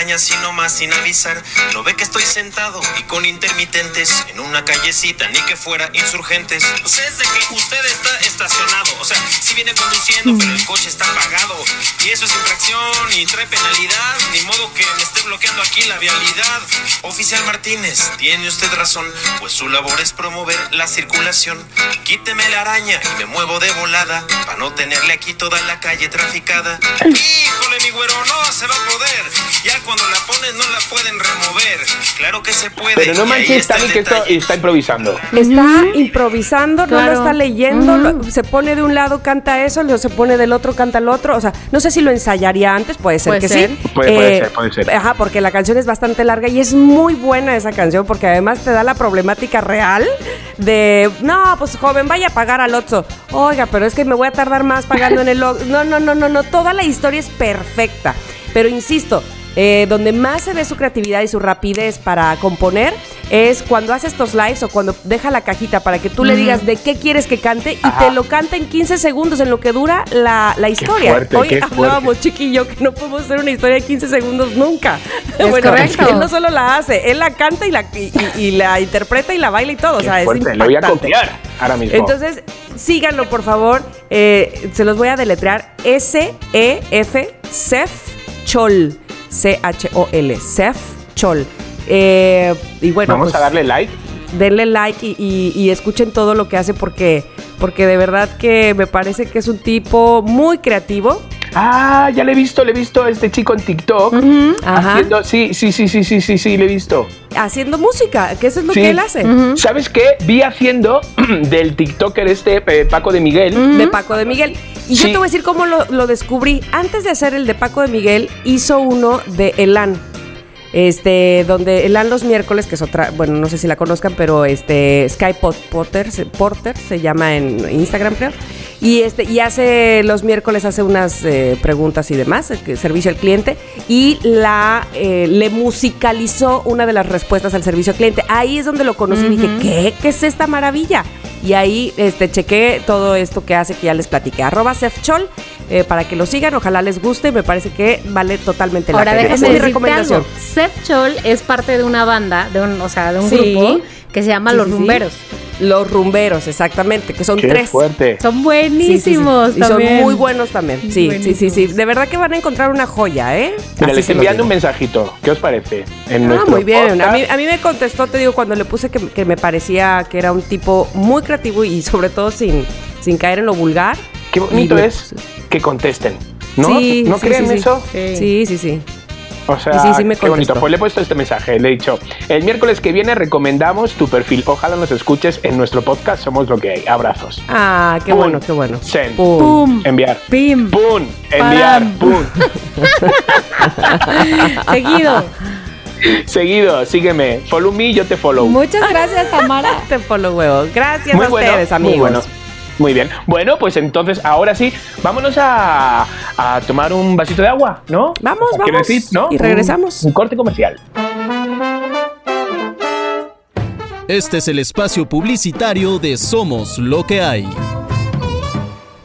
Araña así nomás sin avisar. No ve que estoy sentado y con intermitentes en una callecita, ni que fuera insurgentes. Pues es de que usted está estacionado. O sea, si viene conduciendo, pero el coche está apagado. Y eso es infracción y trae penalidad. Ni modo que me esté bloqueando aquí la vialidad. Oficial Martínez, tiene usted razón, pues su labor es promover la circulación. Quíteme la araña y me muevo de volada para no tenerle aquí toda la calle traficada. Híjole, mi güero, no se va a poder. Ya cuando la pones no la pueden remover. Claro que se puede. Pero no manches, está Tami, que esto detalle. está improvisando. Está improvisando, no lo está leyendo, lo- se pone de un lado, canta eso, luego se pone del otro, canta el otro. O sea, no sé si lo ensayaría antes, puede ser Puede que ser. sí. Eh, Puede- puede ser, puede ser. Ajá, porque la canción es bastante larga y es muy buena esa canción porque además te da la problemática real de, no, pues joven, vaya a pagar al Otso. Oiga, pero es que me voy a tardar más pagando en el. No, no, no, no, no, toda la historia es perfecta. Pero insisto, eh, donde más se ve su creatividad y su rapidez para componer es cuando hace estos lives o cuando deja la cajita para que tú le digas de qué quieres que cante y Ajá. te lo canta en 15 segundos en lo que dura la, la historia. fuerte, Hoy hablábamos, Chiqui y yo, que no podemos hacer una historia de 15 segundos nunca. Es correcto. Él no solo la hace, él la canta y la, y, y- y la interpreta y la baila y todo. o Qué es fuerte, lo voy a copiar ahora mismo. Entonces, síganlo, por favor. Eh, se los voy a deletrear. S-E-F, Sef Chol. C-H-O-L. Sef Chol. Eh, y bueno, Vamos pues, a darle like. denle like y, y- y escuchen todo lo que hace porque, porque de verdad que me parece que es un tipo muy creativo. Ah, ya le he visto, le he visto a este chico en TikTok. Ajá. Haciendo, sí, sí, sí, sí, sí, sí, sí, le he visto. Haciendo música, que eso es lo Sí. que él hace. ¿Sabes qué? Vi haciendo del TikToker este eh, Paco de Miguel. de Paco de Miguel. Y yo te voy a decir cómo lo, lo descubrí. Antes de hacer el de Paco de Miguel, hizo uno de Elan. Este, donde Elan los miércoles, que es otra, bueno, no sé si la conozcan, pero este, Sky Pot- Potter, se- Porter se llama en Instagram, creo. Y este, y hace los miércoles, hace unas eh, preguntas y demás, eh, que- servicio al cliente, y la eh, le musicalizó una de las respuestas al servicio al cliente. Ahí es donde lo conocí y dije, ¿qué? ¿Qué es esta maravilla? Y ahí este, chequé todo esto que hace que ya les platiqué. Arroba Sefchol eh, para que lo sigan. Ojalá les guste. Me parece que vale totalmente la Ahora pena. déjame Esa es mi recomendación. algo. Seth Chol es parte de una banda, de un, o sea, de un Sí. grupo que se llama Sí, Los sí, sí. Rumberos. Los rumberos, exactamente, que son Qué tres. fuerte. Son Sí, sí, sí. buenísimos Y son muy buenos también. Sí, sí, sí, sí. De verdad que van a encontrar una joya, ¿eh? Mira, Así les enviando un mensajito. ¿Qué os parece? En Ah, nuestro muy bien. A mí, a mí me contestó, te digo, cuando le puse que, que me parecía que era un tipo muy creativo y sobre todo sin, sin caer en lo vulgar. Qué bonito Y es que contesten. ¿No? Sí, ¿No sí, creen sí. eso? Sí. Sí, sí, sí. O sea, Y sí, sí me qué bonito. Pues le he puesto este mensaje. Le he dicho, el miércoles que viene recomendamos tu perfil. Ojalá nos escuches en nuestro podcast. Somos lo que hay. Abrazos. Ah, qué Pum. bueno, qué bueno. Send. Pum. Pum. Enviar. Pim. ¡Pum! Enviar. ¡Pum! Seguido. Seguido, sígueme. Follow me, yo te follow. Muchas gracias, Tamara. Te follow huevos. Gracias Muy a bueno, ustedes, muy amigos. bueno. Muy bien. Bueno, pues entonces, ahora sí, vámonos a, a tomar un vasito de agua, ¿no? Vamos, vamos. decir, ¿no? Y regresamos. Un, un corte comercial. Este es el espacio publicitario de Somos lo que hay.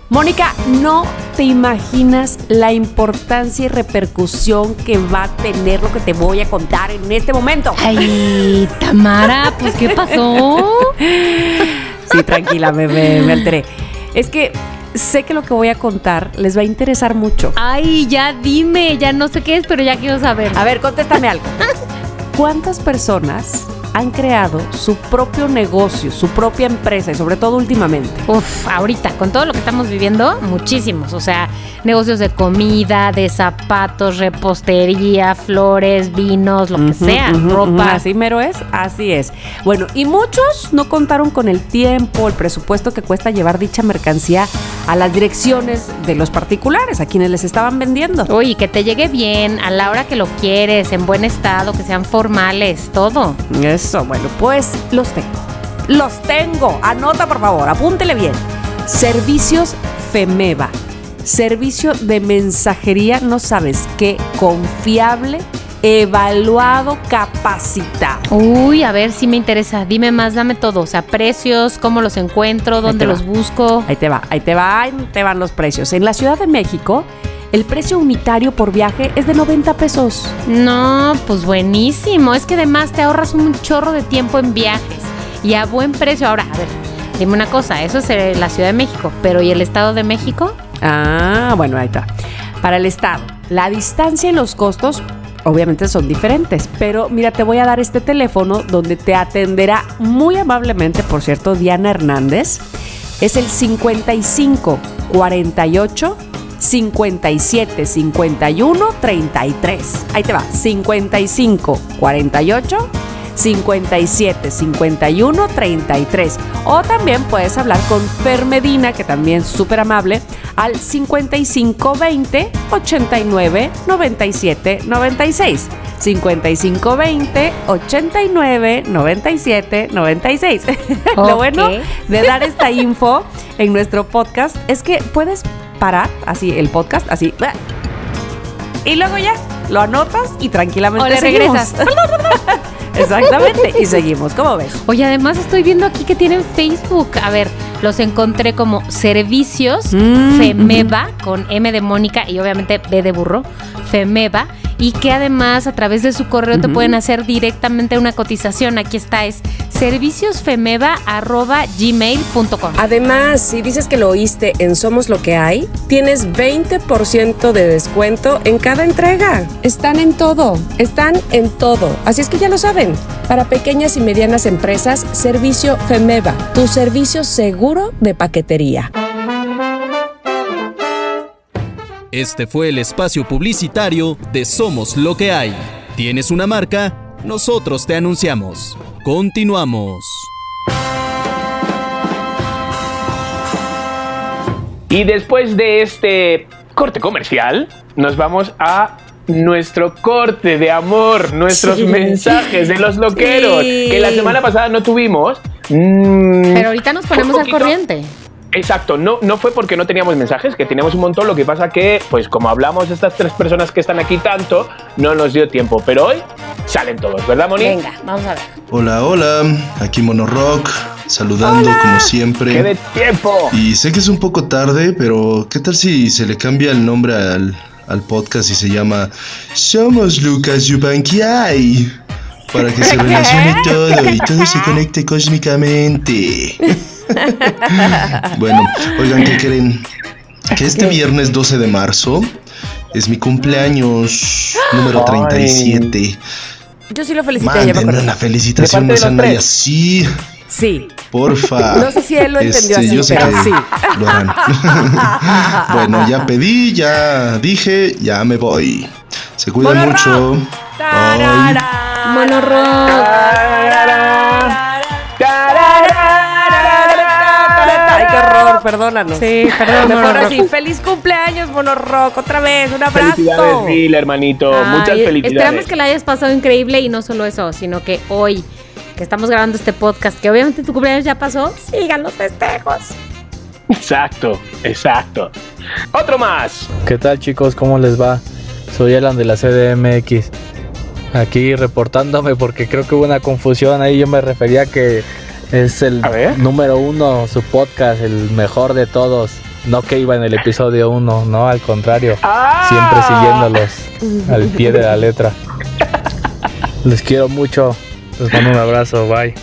Mónica, no te imaginas la importancia y repercusión que va a tener lo que te voy a contar en este momento. Ay, Tamara, pues ¿qué pasó? Sí, tranquila, me, me- me alteré. Es que sé que lo que voy a contar les va a interesar mucho. Ay, ya dime, ya no sé qué es, pero ya quiero saber. A ver, contéstame algo. ¿Cuántas personas han creado su propio negocio, su propia empresa y sobre todo últimamente? Uf, ahorita, con todo lo que estamos viviendo, muchísimos. O sea, negocios de comida, de zapatos, repostería, flores, vinos, lo que sea, ropa. Así mero es, así es. Bueno, y muchos no contaron con el tiempo, el presupuesto que cuesta llevar dicha mercancía a las direcciones de los particulares, a quienes les estaban vendiendo. Uy, que te llegue bien, a la hora que lo quieres, en buen estado, que sean formales, todo. Eso, bueno, pues los tengo. Los tengo. Anota, por favor, apúntele bien. Servicios FEMEVA. Servicio de mensajería, no sabes qué, confiable, evaluado, capacitado. Uy, a ver si me interesa. Dime más, dame todo. O sea, precios, cómo los encuentro, dónde va. los busco. Ahí te va, ahí te va, ahí te van los precios. En la Ciudad de México, el precio unitario por viaje es de 90 pesos. No, pues buenísimo. Es que además te ahorras un chorro de tiempo en viajes y a buen precio. Ahora, a ver, dime una cosa, eso es la Ciudad de México, pero ¿y el Estado de México? Ah, bueno, ahí está. Para el Estado, la distancia y los costos obviamente son diferentes, pero mira, te voy a dar este teléfono donde te atenderá muy amablemente, por cierto, Diana Hernández. Es el 55 48 57 51 33. Ahí te va, 55 48 57 51 33. O también puedes hablar con Fer Medina, que también es súper amable, al 55 20 89 97 96. 55 20 89 97 96. Lo Ok. bueno de dar esta info en nuestro podcast es que puedes parar así el podcast, así. Y luego ya lo anotas y tranquilamente O le seguimos. regresas. Exactamente. Y seguimos. ¿Cómo ves? Oye, además estoy viendo aquí que tienen Facebook. A ver, los encontré como Servicios Mm, Femeva, con M de Mónica y obviamente B de burro, Femeva. Y que además a través de su correo te pueden hacer directamente una cotización. Aquí está, es serviciosfemeva.gmail.com. Además, si dices que lo oíste en Somos Lo que hay, tienes 20% de descuento en cada entrega. Están en todo, están en todo. Así es que ya lo saben. Para pequeñas y medianas empresas, Servicio Femeva, tu servicio seguro de paquetería. Este fue el espacio publicitario de Somos lo que hay. ¿Tienes una marca? Nosotros te anunciamos. Continuamos. Y después de este corte comercial, nos vamos a nuestro corte de amor, nuestros Sí. mensajes de los loqueros, Sí. que la semana pasada no tuvimos. Mm, Pero ahorita nos ponemos al corriente. Exacto, no, no fue porque no teníamos mensajes, que teníamos un montón, lo que pasa que, pues como hablamos estas tres personas que están aquí tanto, no nos dio tiempo, pero hoy salen todos, ¿verdad, Moni? Venga, vamos a ver. Hola, hola, aquí Mono Rock, saludando como ¡Qué siempre. de tiempo! Y sé que es un poco tarde, pero ¿qué tal si se le cambia el nombre al, al podcast y se llama Somos Lucas Yubankiai? Para que se relacione todo y todo se conecte cósmicamente. bueno, oigan, ¿qué creen? Que este viernes 12 de marzo es mi cumpleaños número Ay. 37. Yo sí lo felicité, Mándenme una felicitación, ¿De no sean tres? así. Sí. Porfa. No sé si él lo entendió así, yo sé pero que sí. Lo harán. bueno, ya pedí, ya dije, ya me voy. Se cuidan Mono mucho. Bye. Tarara. Mono qué horror, perdónanos. Sí, perdón, Mejor así, feliz cumpleaños, Mono Rock, otra vez, un abrazo. Felicidades, hermanito. Muchas felicidades. Esperamos que la hayas pasado increíble y no solo eso, sino que hoy que estamos grabando este podcast, que obviamente tu cumpleaños ya pasó, sigan los festejos. Exacto, exacto. Otro más. ¿Qué tal chicos? ¿Cómo les va? Soy Alan de la CDMX. Aquí reportándome porque creo que hubo una confusión ahí. Yo me refería que es el número uno, su podcast, el mejor de todos. No que iba en el episodio uno, no, al contrario. Ah. Siempre siguiéndolos al pie de la letra. Les quiero mucho. Les mando un abrazo. Bye.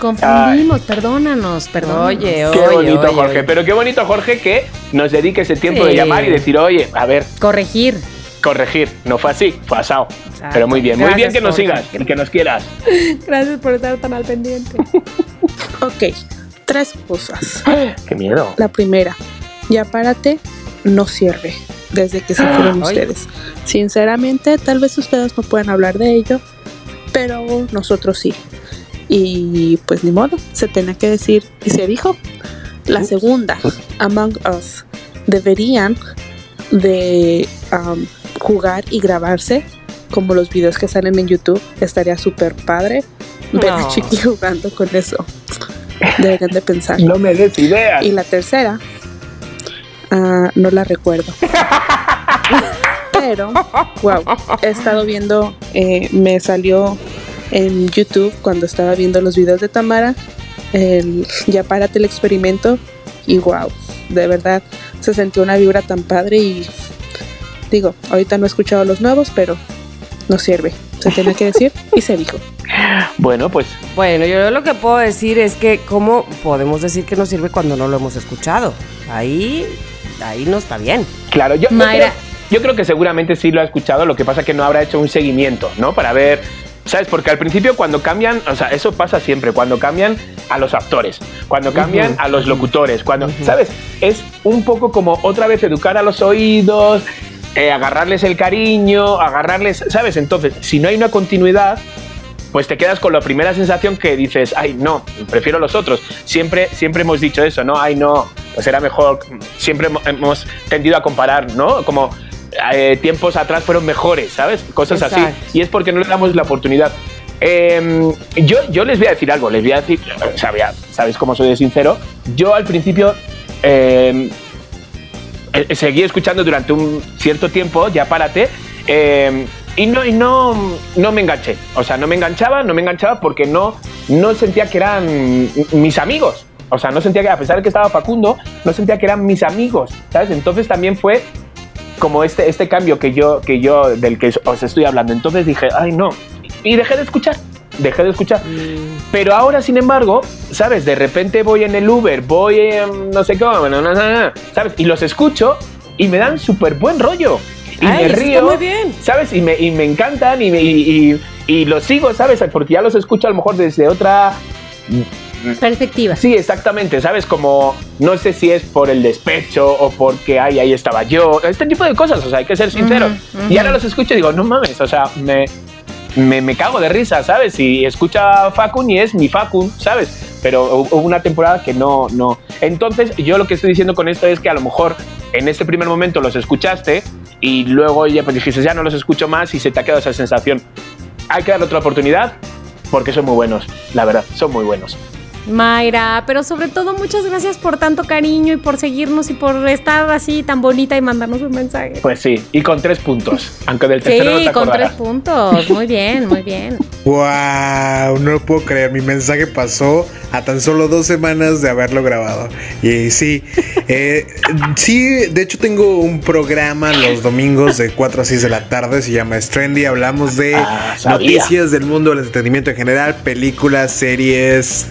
Confundimos, perdónanos, perdón. Oye, Qué oye, bonito, oye, Jorge. oye. Pero qué bonito, Jorge, que nos dedique ese tiempo Sí. de llamar y decir, oye, a ver, Corregir. Corregir. No fue así, fue asado. Exacto. Pero muy bien, muy bien que nos sigas y que nos quieras. Gracias por estar tan al pendiente. Ok, tres cosas. Qué miedo. La primera, ya párate, no sirve desde que se fueron ustedes. Sinceramente, tal vez ustedes no puedan hablar de ello, pero nosotros sí. Y pues ni modo, se tenía que decir y se dijo. La segunda, Among Us, deberían de am, jugar y grabarse como los videos que salen en YouTube. Estaría súper padre ver a. Chiqui jugando con eso. Deberían de pensar. No me des ideas. Y la tercera, ah, no la recuerdo. Pero, wow, he estado viendo, eh, me salió en YouTube cuando estaba viendo los videos de Tamara, el ya párate el experimento y wow, de verdad se sintió una vibra tan padre y digo, ahorita no he escuchado los nuevos, pero no sirve. Se tenía que decir y se dijo. Bueno, pues Bueno, yo lo que puedo decir es que cómo podemos decir que nos sirve cuando no lo hemos escuchado. Ahí, ahí no está bien. claro, yo, yo Mayra. creo, yo creo que seguramente sí lo ha escuchado, lo que pasa que no habrá hecho un seguimiento, ¿no? Para ver, ¿sabes? Porque al principio cuando cambian, o sea, eso pasa siempre, cuando cambian a los actores, cuando cambian a los locutores, cuando, ¿sabes? Es un poco como otra vez educar a los oídos, eh, agarrarles el cariño, agarrarles, ¿sabes? Entonces, si no hay una continuidad, pues te quedas con la primera sensación que dices, ay, no, prefiero los otros. Siempre, siempre hemos dicho eso, ¿no? Ay, no, pues era mejor. Siempre hemo- hemos tendido a comparar, ¿no? Como eh, tiempos atrás fueron mejores, ¿sabes? Cosas así. Exacto. Y es porque no le damos la oportunidad. Eh, yo, yo les voy a decir algo, les voy a decir, o sea, ya sabéis cómo soy de sincero. Yo al principio eh, seguí escuchando durante un cierto tiempo, ya párate, eh, y, no, y no, no me enganché. O sea, no me enganchaba, no me enganchaba porque no, no sentía que eran mis amigos. O sea, no sentía que, a pesar de que estaba Facundo, no sentía que eran mis amigos, ¿sabes? Entonces también fue como este, este cambio que yo, que yo, del que os estoy hablando. Entonces dije, ay, no. Y dejé de escuchar. Dejé de escuchar. Pero ahora, sin embargo, ¿sabes? De repente voy en el Uber, voy en no sé cómo, no, no, no, no, ¿sabes? Y los escucho y me dan súper buen rollo. Y Ay, me río, muy bien. ¿sabes? Y me, y me encantan y, me- y, y- y los sigo, ¿sabes? Porque ya los escucho a lo mejor desde otra Perspectiva. Sí, exactamente, ¿sabes? Como no sé si es por el despecho o porque ay, ahí estaba yo, este tipo de cosas, o sea, hay que ser sincero. Ujú, Y ahora los escucho y digo, no mames, o sea, me, me, me cago de risa, ¿sabes? Y escucha Facun y es mi Facun, ¿sabes? Pero hu- hubo una temporada que no, no. Entonces, yo lo que estoy diciendo con esto es que a lo mejor en ese primer momento los escuchaste y luego ya pues dijiste, ya no los escucho más y se te ha quedado esa sensación. Hay que darle otra oportunidad porque son muy buenos, la verdad, son muy buenos. Mayra, pero sobre todo muchas gracias por tanto cariño y por seguirnos y por estar así tan bonita y mandarnos un mensaje. Pues sí, y con tres puntos, aunque del tercero no Sí, te con tres puntos. Muy bien, muy bien. ¡Wow! No lo puedo creer. Mi mensaje pasó a tan solo dos semanas de haberlo grabado. Y sí, eh, sí, de hecho tengo un programa los domingos de 4 a 6 de la tarde. Se llama Trendy. Hablamos de Ah, noticias del mundo del entretenimiento en general, películas, series,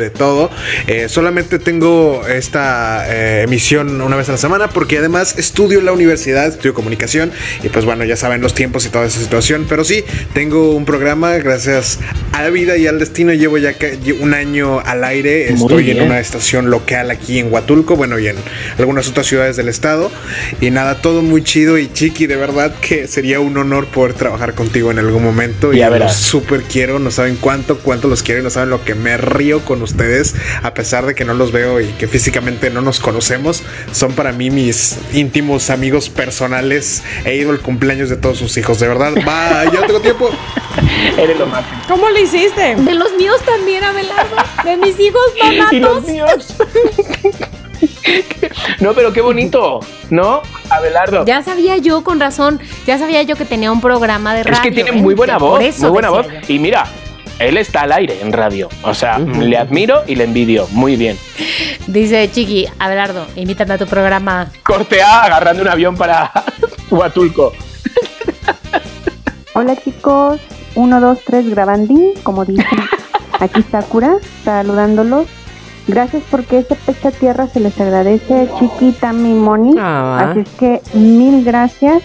de todo. Eh, solamente tengo esta eh, emisión una vez a la semana porque además estudio en la universidad, estudio comunicación y pues bueno, ya saben los tiempos y toda esa situación. Pero sí, tengo un programa gracias a la vida y al destino. Llevo ya un año al aire. Estoy en una estación local aquí en Huatulco, bueno, y en algunas otras ciudades del estado. Y nada, todo muy chido y chiqui, de verdad que sería un honor poder trabajar contigo en algún momento. Ya y los súper quiero, no saben cuánto, cuánto los quiero y no saben lo que me río con ustedes, a pesar de que no los veo y que físicamente no nos conocemos. Son para mí mis íntimos amigos personales. He ido al cumpleaños de todos sus hijos, de verdad. Va, ya tengo tiempo. Eres lo máximo. ¿Cómo le hiciste? De los míos también, Abelardo. De mis hijos Y los donatos. míos. no, pero qué bonito, ¿no? Abelardo. Ya sabía yo, con razón, ya sabía yo que tenía un programa de radio. es que tiene muy buena voz, muy buena voz. yo. Y mira, él está al aire en radio. O sea, le admiro y le envidio. Muy bien. Dice Chiqui, Abelardo, invítame a tu programa. Corte A agarrando un avión para Huatulco. Hola chicos, 1, 2, 3 grabandín, como dicen. Aquí Sakura, saludándolos. Gracias porque ese pecho a tierra se les agradece, chiquita mi Moni. Ah. Así es que mil gracias.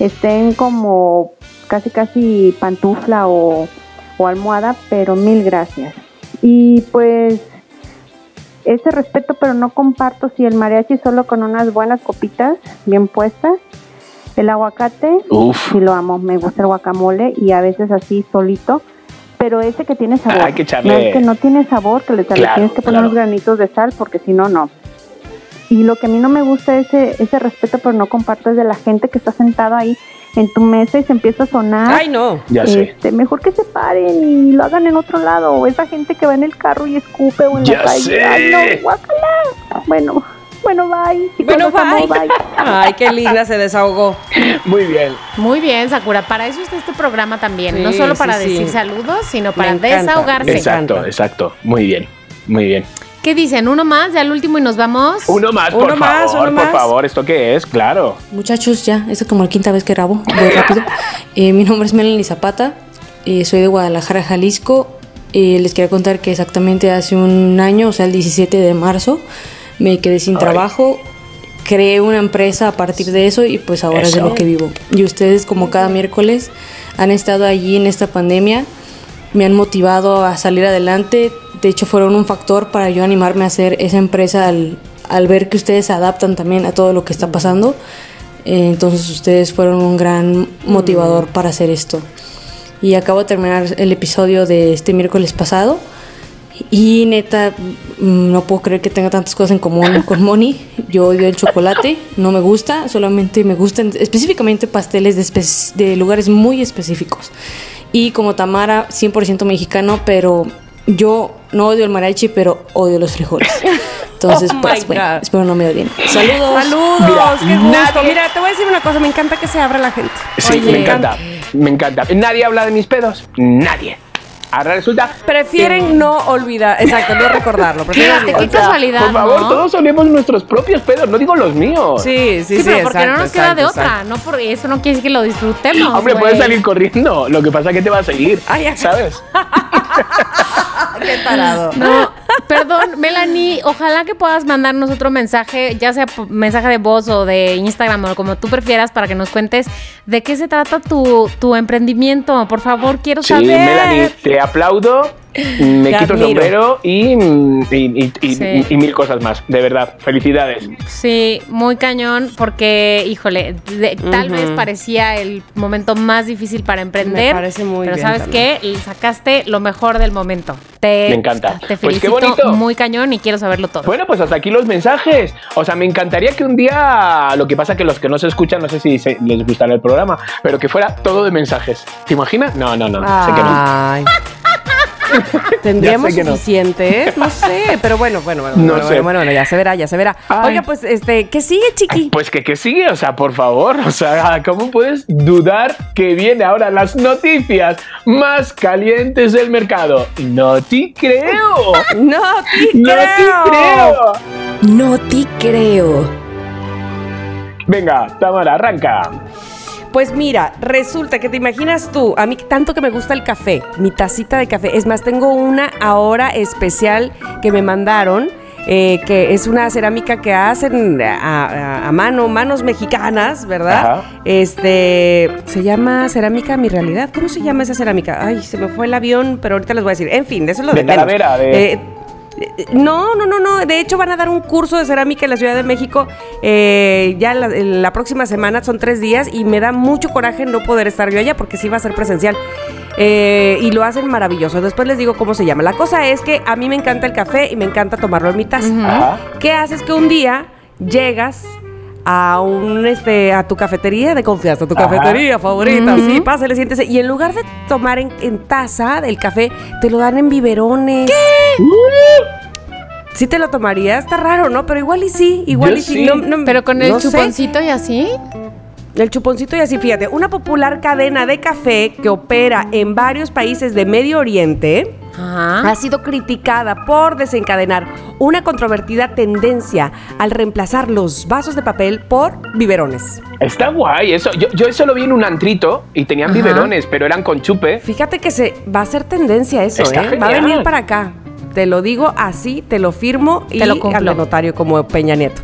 Estén como casi casi pantufla o, o almohada, pero mil gracias. Y pues ese respeto, pero no comparto si el mariachi solo con unas buenas copitas bien puestas. El aguacate, Uf. sí lo amo, me gusta el guacamole y a veces así solito, pero ese que tiene sabor. Hay que echarle- No es que no tiene sabor, que le, le Claro, tienes que poner claro. unos granitos de sal porque si no, no. Y lo que a mí no me gusta ese, ese respeto, pero no comparto, es de la gente que está sentada ahí en tu mesa y se empieza a sonar. Ay, no. Ya sé. Este, mejor que se paren y lo hagan en otro lado. O esa gente que va en el carro y escupe o en Ya la calle. sé. Ay, no, guácala. Bueno, bueno, bye. Bueno, amo, bye. Ay, qué linda se desahogó. Muy bien. Muy bien, Sakura. Para eso está este programa también. Sí, no solo para sí, sí. decir saludos, sino para desahogarse. Exacto, exacto. Muy bien. Muy bien. ¿Qué dicen? ¿Uno más? ¿Ya el último y nos vamos? Uno más, Uno por más, favor, uno por más. favor. ¿Esto qué es? Claro. Muchachos, ya, esta es como la quinta vez que grabo, voy rápido. Eh, mi nombre es Melanie Zapata, eh, soy de Guadalajara, Jalisco. Eh, les quería contar que exactamente hace un año, o sea, el 17 de marzo, me quedé sin Ay. trabajo. Creé una empresa a partir de eso y pues ahora es de Eso. lo que vivo. Y ustedes, como cada miércoles, han estado allí en esta pandemia, me han motivado a salir adelante. De hecho, fueron un factor para yo animarme a hacer esa empresa al, al ver que ustedes se adaptan también a todo lo que está pasando. Eh, entonces ustedes fueron un gran motivador para hacer esto. y acabo de terminar el episodio de este miércoles pasado. Y neta, mm, no puedo creer que tenga tantas cosas en común con Moni. Yo odio el chocolate, no me gusta, solamente me gustan específicamente pasteles de, espe- de lugares muy específicos. Y como Tamara, 100% mexicano, pero yo no odio el mariachi, pero odio los frijoles. Entonces, Oh pues, my bueno, espero no me odien. Saludos. Saludos, Mira, qué gusto. nadie- Mira, te voy a decir una cosa, me encanta que se abra la gente. Sí, Oye, me encanta. Me encanta. Nadie habla de mis pedos. Nadie. Ahora resulta. Prefieren no olvidar, exacto, no recordarlo. prefieren qué olvidar. casualidad, Por favor, ¿no? todos olemos nuestros propios pedos, no digo los míos. Sí, sí, Sí, sí, pero porque no nos queda exacto, de otra, exacto. no por eso no quiere decir que lo disfrutemos. Hombre, puedes salir corriendo. Lo que pasa es que te va a seguir. Ay, ay. ¿Sabes? Qué tarado. No, perdón, Melanie, ojalá que puedas mandarnos otro mensaje, ya sea mensaje de voz o de Instagram o como tú prefieras, para que nos cuentes de qué se trata tu, tu emprendimiento. Por favor, quiero Sí, saber. Melanie, te aplaudo. Me Te quito el admiro. sombrero y, y, y- Sí. y mil cosas más. De verdad, felicidades. Sí, muy cañón, porque, híjole, de- tal Ujú. vez parecía el momento más difícil para emprender. Me parece muy Pero bien ¿sabes también. qué? Sacaste lo mejor del momento. Te, Me encanta. Te Pues qué felicito bonito. muy cañón y quiero saberlo todo. Bueno, pues hasta aquí los mensajes. O sea, me encantaría que un día, lo que pasa que los que no se escuchan, no sé si se- les gustará el programa, pero que fuera todo de mensajes. ¿Te imaginas? No, no, no. Ay. ¿Tendríamos Ya sé que no. suficientes? No sé, pero bueno, bueno, bueno, No bueno, sé. bueno, bueno, bueno, ya se verá, ya se verá. Ay. Oiga, pues, este, ¿qué sigue, chiqui? Pues que, que sigue, o sea, por favor, o sea, ¿cómo puedes dudar que viene ahora las noticias más calientes del mercado? No te creo. No te No te creo. No te creo. Venga, Tamara, arranca. Pues mira, resulta que te imaginas tú, a mí tanto que me gusta el café, mi tacita de café. Es más, tengo una ahora especial que me mandaron, eh, que es una cerámica que hacen a, a- a mano, manos mexicanas, ¿verdad? Ajá. Este, se llama cerámica mi realidad. ¿Cómo se llama esa cerámica? Ay, se me fue el avión, pero ahorita les voy a decir. En fin, eso es lo de, De menos. Talavera, de- eh, no, no, no, no. De hecho, van a dar un curso de cerámica en la Ciudad de México eh, ya la, la próxima semana. Son tres días y me da mucho coraje no poder estar yo allá porque sí va a ser presencial. Eh, y lo hacen maravilloso. Después les digo cómo se llama. La cosa es que a mí me encanta el café y me encanta tomarlo en mi taza. ¿Qué haces que un día llegas a un este a tu cafetería de confianza, tu Ajá. cafetería favorita, sí, pásale, siéntese y en lugar de tomar en, en taza el café, te lo dan en biberones. ¿Sí te lo tomarías? Está raro, ¿no? Pero igual y sí, igual Yo y sí. sí. No, no- Pero con el no sé. chuponcito y así. El chuponcito y así, fíjate, una popular cadena de café que opera en varios países de Medio Oriente Ajá. ha sido criticada por desencadenar una controvertida tendencia al reemplazar los vasos de papel por biberones. Está guay eso. Yo, yo eso lo vi en un antrito y tenían Ajá. biberones, pero eran con chupe. Fíjate que se va a ser tendencia eso, Está ¿eh? Va a venir para acá. Te lo digo así, te lo firmo y Te lo cumplo. ante notario como Peña Nieto.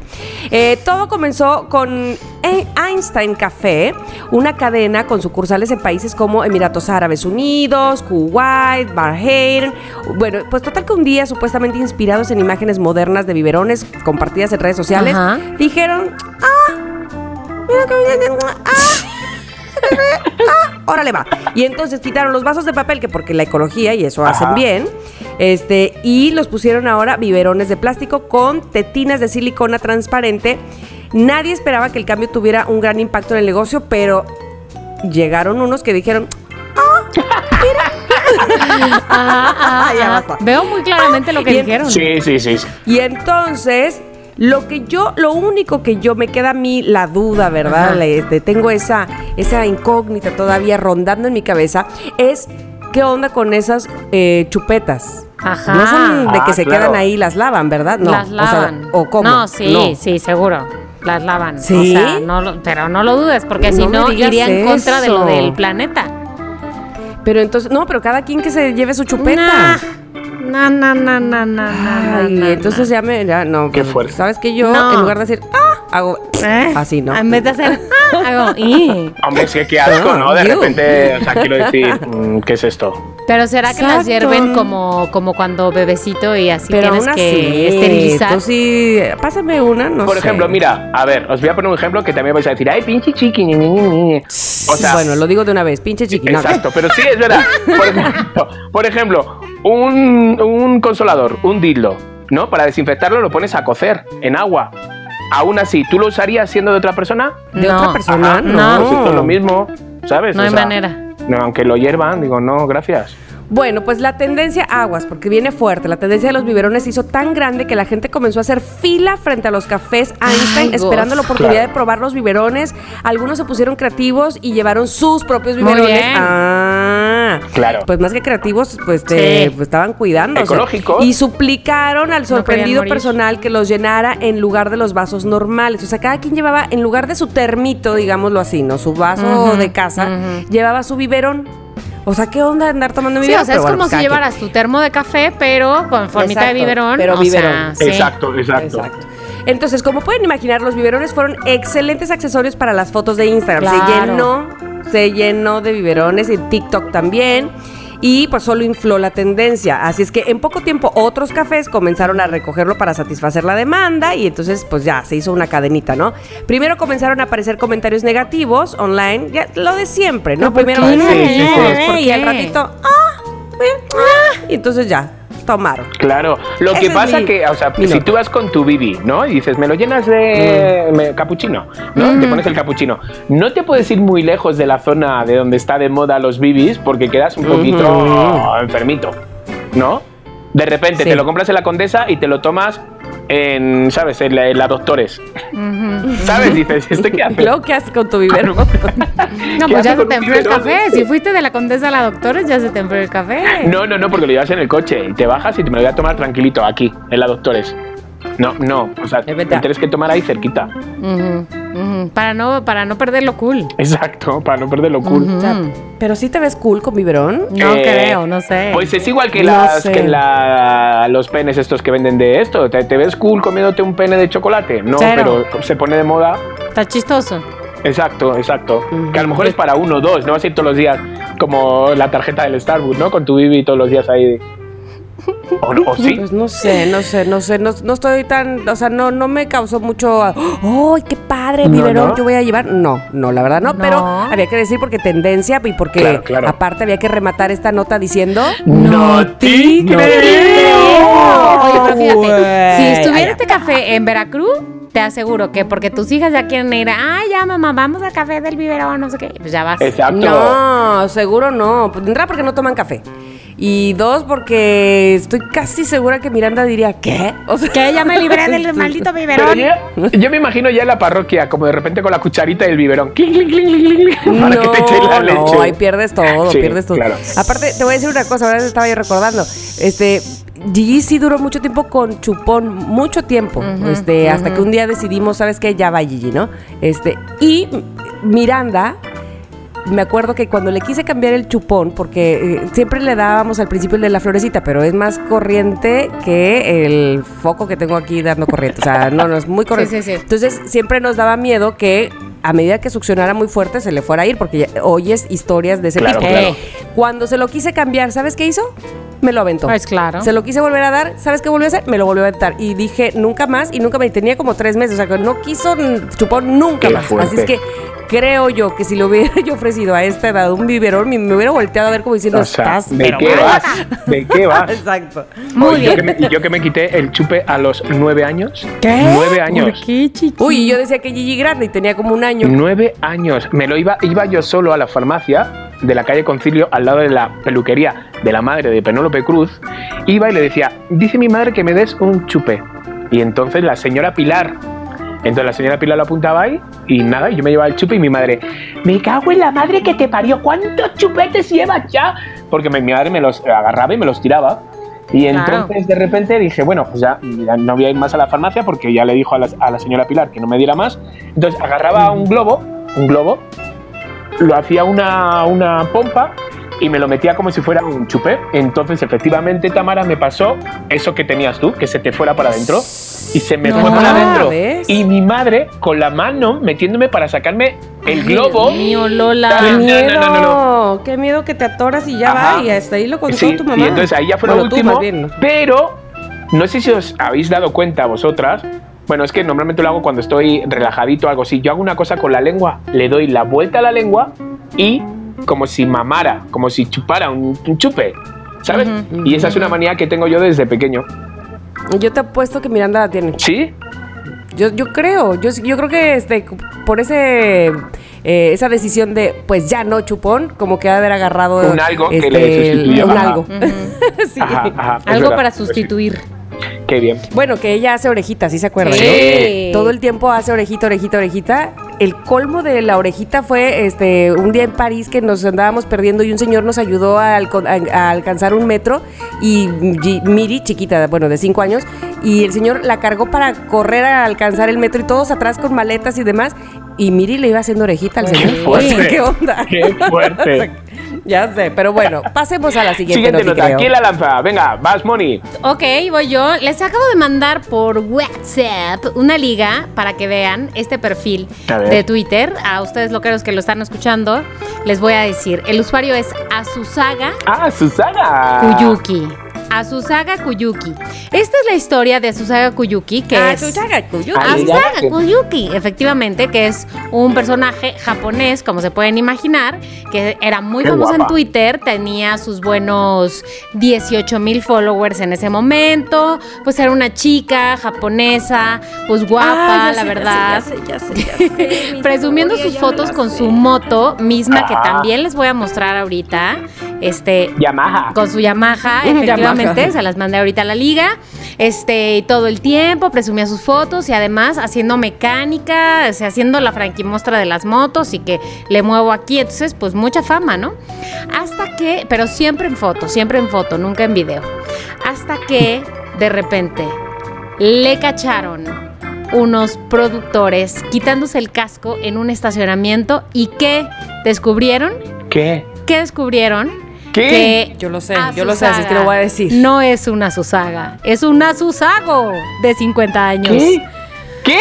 Eh, todo comenzó con E- Einstein Café, una cadena con sucursales en países como Emiratos Árabes Unidos, Kuwait, Bahrein. Bueno, pues total que un día, supuestamente inspirados en imágenes modernas de biberones compartidas en redes sociales, Ajá. dijeron, ah, mira que ah, ah, órale va. Y entonces quitaron los vasos de papel, que porque la ecología y eso hacen bien, este, y los pusieron ahora biberones de plástico con tetinas de silicona transparente. Nadie esperaba que el cambio tuviera un gran impacto en el negocio, pero llegaron unos que dijeron, Ajá, ajá, Ya ajá. basta. Veo muy claramente lo que dijeron. Sí, sí. sí. Y entonces, lo que yo, lo único que yo me queda a mí la duda, ¿verdad? La- este, tengo esa, esa incógnita todavía rondando en mi cabeza, es qué onda con esas eh, chupetas. Ajá. No son de que Ah, se claro. quedan ahí, las lavan, ¿verdad? No. Las o sea, lavan. ¿O, cómo? No, sí, sí, seguro. Las lavan. ¿Sí? O sea, no lo- pero no lo dudes, porque si No iría en contra de lo del planeta. Pero entonces, no, pero cada quien que se lleve su chupeta. No, no, no, no, no, Ay, no, no, entonces ya me, ya, no. Qué pues, fuerte. ¿Sabes que Yo, No. en lugar de decir, ah, hago ¿Eh? así, ¿no? En vez de hacer, ah, hago, "Ih". Hombre, sí, qué asco, ¿no? De Ew. repente, o sea, quiero decir, mm, ¿qué es esto? Pero será que las Exacto. hierven como, como cuando bebecito y así Pero tienes aún que así, esterilizar. tú sí, pásame una, no Por sé. ejemplo, mira, a ver, os voy a poner un ejemplo que también vais a decir, ay, pinche chiqui, ñe, ñe, ñe". O sea, bueno, lo digo de una vez, pinche chiqui. no. Exacto, pero sí es verdad. Por ejemplo, por ejemplo, un, un consolador, un dildo, ¿no? Para desinfectarlo lo pones a cocer en agua. Aún así, ¿tú lo usarías siendo de otra persona? De No. otra persona, Ajá, no. Pues esto es lo mismo, ¿sabes? No O hay sea, manera. no, aunque lo hiervan, digo, no, gracias. Bueno, pues la tendencia, aguas, porque viene fuerte, la tendencia de los biberones se hizo tan grande que la gente comenzó a hacer fila frente a los cafés Einstein Ay, esperando la oportunidad Claro. de probar los biberones. Algunos se pusieron creativos y llevaron sus propios Muy biberones. bien. Ah, Claro. Pues más que creativos, pues, te- Sí. pues, estaban cuidando. Ecológicos. y suplicaron al sorprendido personal que los llenara en lugar de los vasos normales. O sea, cada quien llevaba, en lugar de su termito, digámoslo así, ¿no? Su vaso de casa, llevaba su biberón. O sea, ¿qué onda andar tomando Sí, biberón? o sea, Pero es bueno, como pues si llevaras tu termo de café, pero con formita de biberón. pero o biberón. sea, sí. Exacto, exacto. Exacto. Entonces, como pueden imaginar, los biberones fueron excelentes accesorios para las fotos de Instagram. Se llenó, se llenó de biberones, en TikTok también. Y pues solo infló la tendencia. Así es que en poco tiempo otros cafés comenzaron a recogerlo para satisfacer la demanda y entonces pues ya se hizo una cadenita, ¿no? Primero comenzaron a aparecer comentarios negativos online, ya lo de siempre, ¿no? ¿por Primero Sí, sí, ¿Qué? al ratito, ah, ah, y entonces ya, tomaron. Claro, lo Ese que es pasa mi- que, o sea, si nota. tú vas con tu bibi, ¿no? Y dices, me lo llenas de me- capuchino, ¿no? Te pones el capuchino. No te puedes ir muy lejos de la zona de donde está de moda los bibis porque quedas un poquito Ujú. enfermito, ¿no? De repente Sí. te lo compras en la Condesa y te lo tomas en, ¿sabes? En la, en la Doctores. ¿Sabes? Dices, ¿este qué hace? ¿qué haces con tu biberón? No, ¿Qué pues ya se te enfrió el café. Si fuiste de la condesa a la doctora, ya se te enfrió el café. No, no, no, porque lo llevas en el coche y te bajas y te me lo voy a tomar tranquilito aquí, en la Doctores. No, no, o sea, te tienes que tomar ahí cerquita. Para no, para no perder lo cool. Exacto, para no perder lo cool. Ujú. O sea, pero sí te ves cool con biberón. No Eh, creo, no sé. Pues es igual que, No las, sé. que la- los penes estos que venden de esto. ¿Te, te ves cool comiéndote un pene de chocolate? No, Cero. pero se pone de moda. Está chistoso. Exacto, exacto. Que a lo mejor es para uno o dos, no vas a ir todos los días como la tarjeta del Starbucks, ¿no? Con tu bibi todos los días ahí. ¿O, no? ¿O sí? Pues no sé, no sé, no sé, no, no estoy tan, o sea, no, no me causó mucho, ¡ay, qué padre, biberón! ¿no? Yo voy a llevar, no, no, la verdad no, No. pero había que decir porque tendencia y porque Claro, claro. aparte había que rematar esta nota diciendo, ¡No te no creo! Oye, pero fíjate, Güey. si estuviera Ay, este café en Veracruz, te aseguro que porque tus hijas ya quieren ir, ah, ya mamá, vamos al café del biberón, no sé qué, pues ya vas. Exacto. No, seguro no. Pues, Entra porque no toman café. Y dos, porque estoy casi segura que Miranda diría, ¿qué? O sea, Que ya me libré del maldito Pero biberón. yo, yo me imagino ya en la parroquia, como de repente con la cucharita y el biberón. Para no, que te eche la leche. no, ahí pierdes todo, Sí, pierdes todo. claro. Aparte, te voy a decir una cosa, ahora estaba yo recordando. Este, Gigi sí duró mucho tiempo con chupón, mucho tiempo. Ujú, este, hasta ujú. que un día decidimos, ¿sabes qué? Ya va Gigi, ¿no? Este, y Miranda. Me acuerdo que cuando le quise cambiar el chupón, porque eh, siempre le dábamos al principio el de la florecita, pero es más corriente que el foco que tengo aquí dando corriente. O sea, no, no, es muy corriente. sí, sí. Entonces siempre nos daba miedo que a medida que succionara muy fuerte se le fuera a ir, porque ya oyes historias de ese Claro, tipo. claro. Cuando se lo quise cambiar, ¿sabes qué hizo? Me lo aventó. Pues claro. Se lo quise volver a dar, ¿sabes qué volvió a hacer? Me lo volvió a aventar. Y dije, nunca más, y nunca me tenía como tres meses. O sea, que no quiso chupón nunca Qué más. fuerte. Así es que creo yo que si le hubiera yo ofrecido a esta edad un biberón, me, me hubiera volteado a ver como diciendo, O sea, estás, ¿de pero qué mal". vas? ¿De qué vas? Exacto. Muy Oye, yo que bien. me- y yo que me quité el chupe a los nueve años. ¿Qué? Nueve años. ¿Qué, chiqui? Uy, y yo decía que Gigi grande y tenía como un año. Nueve años. Me lo iba, iba yo solo a la farmacia de la calle Concilio, al lado de la peluquería de la madre de Penólope Cruz. Iba y le decía, dice mi madre que me des un chupe. Y entonces la señora Pilar. Entonces la señora Pilar lo apuntaba ahí y nada, yo me llevaba el chupe y mi madre, me cago en la madre que te parió, ¿cuántos chupetes llevas ya? Porque mi madre me los agarraba y me los tiraba. Y Claro. entonces de repente dije, bueno, pues ya, ya no voy a ir más a la farmacia porque ya le dijo a la, a la señora Pilar que no me diera más. Entonces agarraba un globo, un globo, lo hacía una, una pompa y me lo metía como si fuera un chupé. Entonces, efectivamente, Tamara, me pasó eso que tenías tú, que se te fuera para adentro. Y se me No. fue para adentro. ¿ves? Y mi madre, con la mano, metiéndome para sacarme el globo. Dios mío, Lola. ¡Qué No, miedo! no, no, ¡Qué miedo que te atoras y ya Ajá. va! Y hasta ahí lo contó Sí, tu mamá. y entonces ahí ya fue Bueno, lo último. Pero no sé si os habéis dado cuenta vosotras. Bueno, es que normalmente lo hago cuando estoy relajadito o algo así. Yo hago una cosa con la lengua, le doy la vuelta a la lengua y como si mamara, como si chupara un, un chupe, ¿sabes? Y esa es una manía que tengo yo desde pequeño. Yo te apuesto que Miranda la tiene. ¿Sí? Yo, yo creo, yo, yo creo que este, por ese eh, esa decisión de pues ya no chupón, como que ha de haber agarrado Un algo que este, le sustituyó, un ajá. algo. Sí. Ajá, ajá, Algo verdad. para sustituir. Qué bien. Bueno, que ella hace orejitas, ¿sí se acuerdan? Sí. ¿no? Todo el tiempo hace orejita, orejita, orejita. El colmo de la orejita fue este un día en París que nos andábamos perdiendo y un señor nos ayudó a, alco- a- a alcanzar un metro y Gi- Miri, chiquita, bueno, de cinco años, y el señor la cargó para correr a alcanzar el metro y todos atrás con maletas y demás. Y Miri le iba haciendo orejita al Qué señor. fuerte. ¿Qué onda? Qué fuerte. ya sé, pero bueno, pasemos a la siguiente, Siguiente nota. creo. ¿Quién la lanza? Venga, vas, Moni. Ok, voy yo. Les acabo de mandar por WhatsApp una liga para que vean este perfil de Twitter. A ustedes loqueros que lo están escuchando, les voy a decir. El usuario es Azusaga Ah, Susana. Kuyuki. Azusaga Kuyuki. Esta es la historia de Azusaga Kuyuki, que es... Azusaga Kuyuki. Azusaga Kuyuki, efectivamente, que es un personaje japonés, como se pueden imaginar, que era muy Qué famoso en guapa. Twitter, tenía sus buenos 18 mil followers en ese momento, pues era una chica japonesa, pues guapa, Ah, ya la sé, verdad. ya sé, ya sé, ya sé. Mi Presumiendo sus fotos con su moto misma, que también les voy a mostrar ahorita. Este, Yamaha. con su Yamaha, Yamaha. Se las mandé ahorita a la liga. Este, y todo el tiempo presumía sus fotos y además haciendo mecánica, o sea, haciendo la franquimostra de las motos y que le muevo aquí, entonces pues mucha fama, ¿no? Hasta que, pero siempre en foto, siempre en foto, nunca en video. Hasta que de repente le cacharon unos productores quitándose el casco en un estacionamiento y ¿qué descubrieron? ¿Qué? ¿Qué descubrieron? ¿Qué? Que Yo lo sé, yo lo sé, así que lo voy a decir. No es una Susaga, es un Azusago de 50 años. ¿Qué? ¿Qué?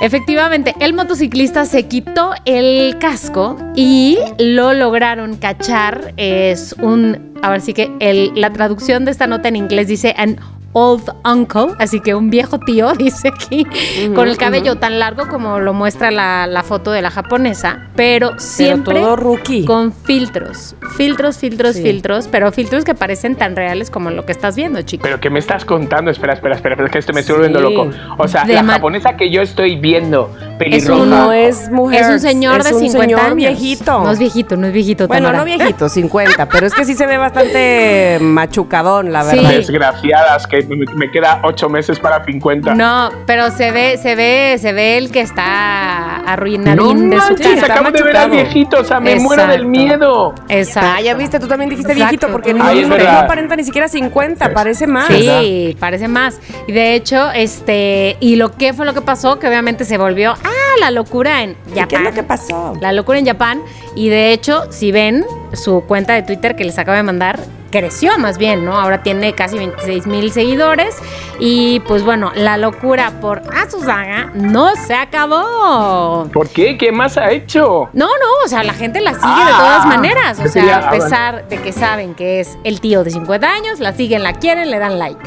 Efectivamente, el motociclista se quitó el casco y lo lograron cachar. Es un, a ver si que el- la traducción de esta nota en inglés dice an old uncle, así que un viejo tío, dice aquí, con el cabello tan largo como lo muestra la, la foto de la japonesa, pero siempre todo rookie. con filtros, filtros, filtros, Sí. filtros, pero filtros que parecen tan reales como lo que estás viendo, chicos. ¿Pero qué me estás contando? Espera, espera, espera, espera, es que esto me estoy Sí. volviendo loco. O sea, De la japonesa que yo estoy viendo, pelirroja. un- no es mujer. es un señor de es un 50 señor años. viejito. No es viejito, no es viejito. Bueno, Tamara. no viejito, 50, pero es que sí se ve bastante machucadón, la Sí. verdad. Desgraciadas, que me me queda ocho meses para 50. No, pero se ve, se ve, se ve el que está No arruinadín de su manches, cara. está acabo de ver al machucado. viejito, o sea, me muero del miedo. Exacto. Ah, ya viste, tú también dijiste Exacto. viejito, porque no, Ay, no aparenta ni siquiera 50, parece más. Sí, parece más. Y de hecho, este, y lo que fue lo que pasó, que obviamente se volvió, ah, la locura en ¿Y Japón. ¿Qué es lo que pasó? La locura en Japón. Y de hecho, si ven su cuenta de Twitter que les acabo de mandar, creció más bien, ¿no? Ahora tiene casi 26 mil seguidores. Y pues bueno, la locura por Azusaga no se acabó. ¿Por qué? ¿Qué más ha hecho? No, no, o sea, la gente la sigue de Ah, todas maneras. O sea, a ah, pesar de que saben que es el tío de 50 años, la siguen, la quieren, le dan like.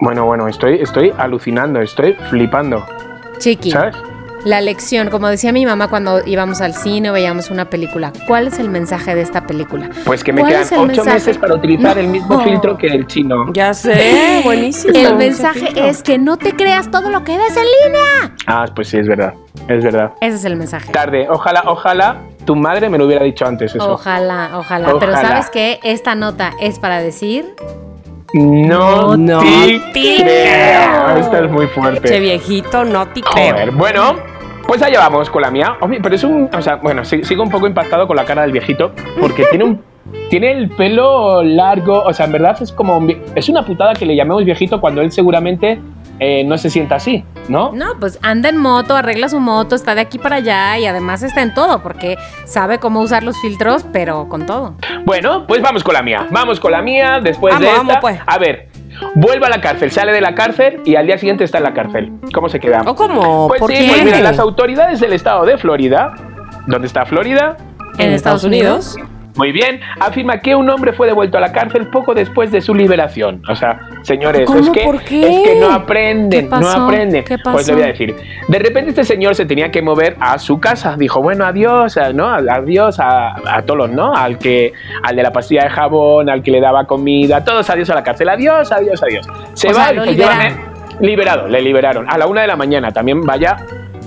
Bueno, bueno, estoy, estoy alucinando, estoy flipando. Chiqui. ¿Sabes? La lección, como decía mi mamá cuando íbamos al cine o veíamos una película, ¿cuál es el mensaje de esta película? Pues que me ¿Cuál quedan ocho mensaje? meses para utilizar el mismo filtro que el chino. Ya sé, buenísimo. El mensaje filtro. es que no te creas todo lo que ves en línea. Ah, pues sí, es verdad. Es verdad. Ese es el mensaje. Tarde. Ojalá, ojalá tu madre me lo hubiera dicho antes eso. Ojalá, ojalá, Pero. ¿sabes qué? Esta nota es para decir... No, No te te creo. Esta es muy Che fuerte. viejito, no te creo. Joder, bueno, pues allá vamos con la mía. Hombre, pero es un. O sea, bueno, sigo un poco impactado con la cara del viejito porque tiene un. Tiene el pelo largo, o sea, en verdad es como. un Es una putada que le llamemos viejito cuando él seguramente eh, no se sienta así, ¿no? No, pues anda en moto, arregla su moto, está de aquí para allá y además está en todo porque sabe cómo usar los filtros, pero con todo. Bueno, pues vamos con la mía. Vamos con la mía después Vamos, de esta. vamos, pues. A ver, vuelve a la cárcel, sale de la cárcel y al día siguiente está en la cárcel. ¿Cómo se queda? ¿O cómo? Pues ¿Por sí, qué? pues mira, las autoridades del estado de Florida, ¿dónde está Florida? En Estados Unidos. Muy bien, afirma que un hombre fue devuelto a la cárcel poco después de su liberación. O sea, señores, es que, ¿Por qué? es que no aprenden, ¿Qué pasó? no aprenden. ¿Qué Pues le voy a decir. De repente este señor se tenía que mover a su casa. Dijo, bueno, adiós, a- ¿no? Adiós a, a todos, ¿no? Al que, al de la pastilla de jabón, al que le daba comida, todos adiós a la cárcel. Adiós, adiós, adiós. Se O va sea. Liberado, le liberaron. A la una de la mañana también vaya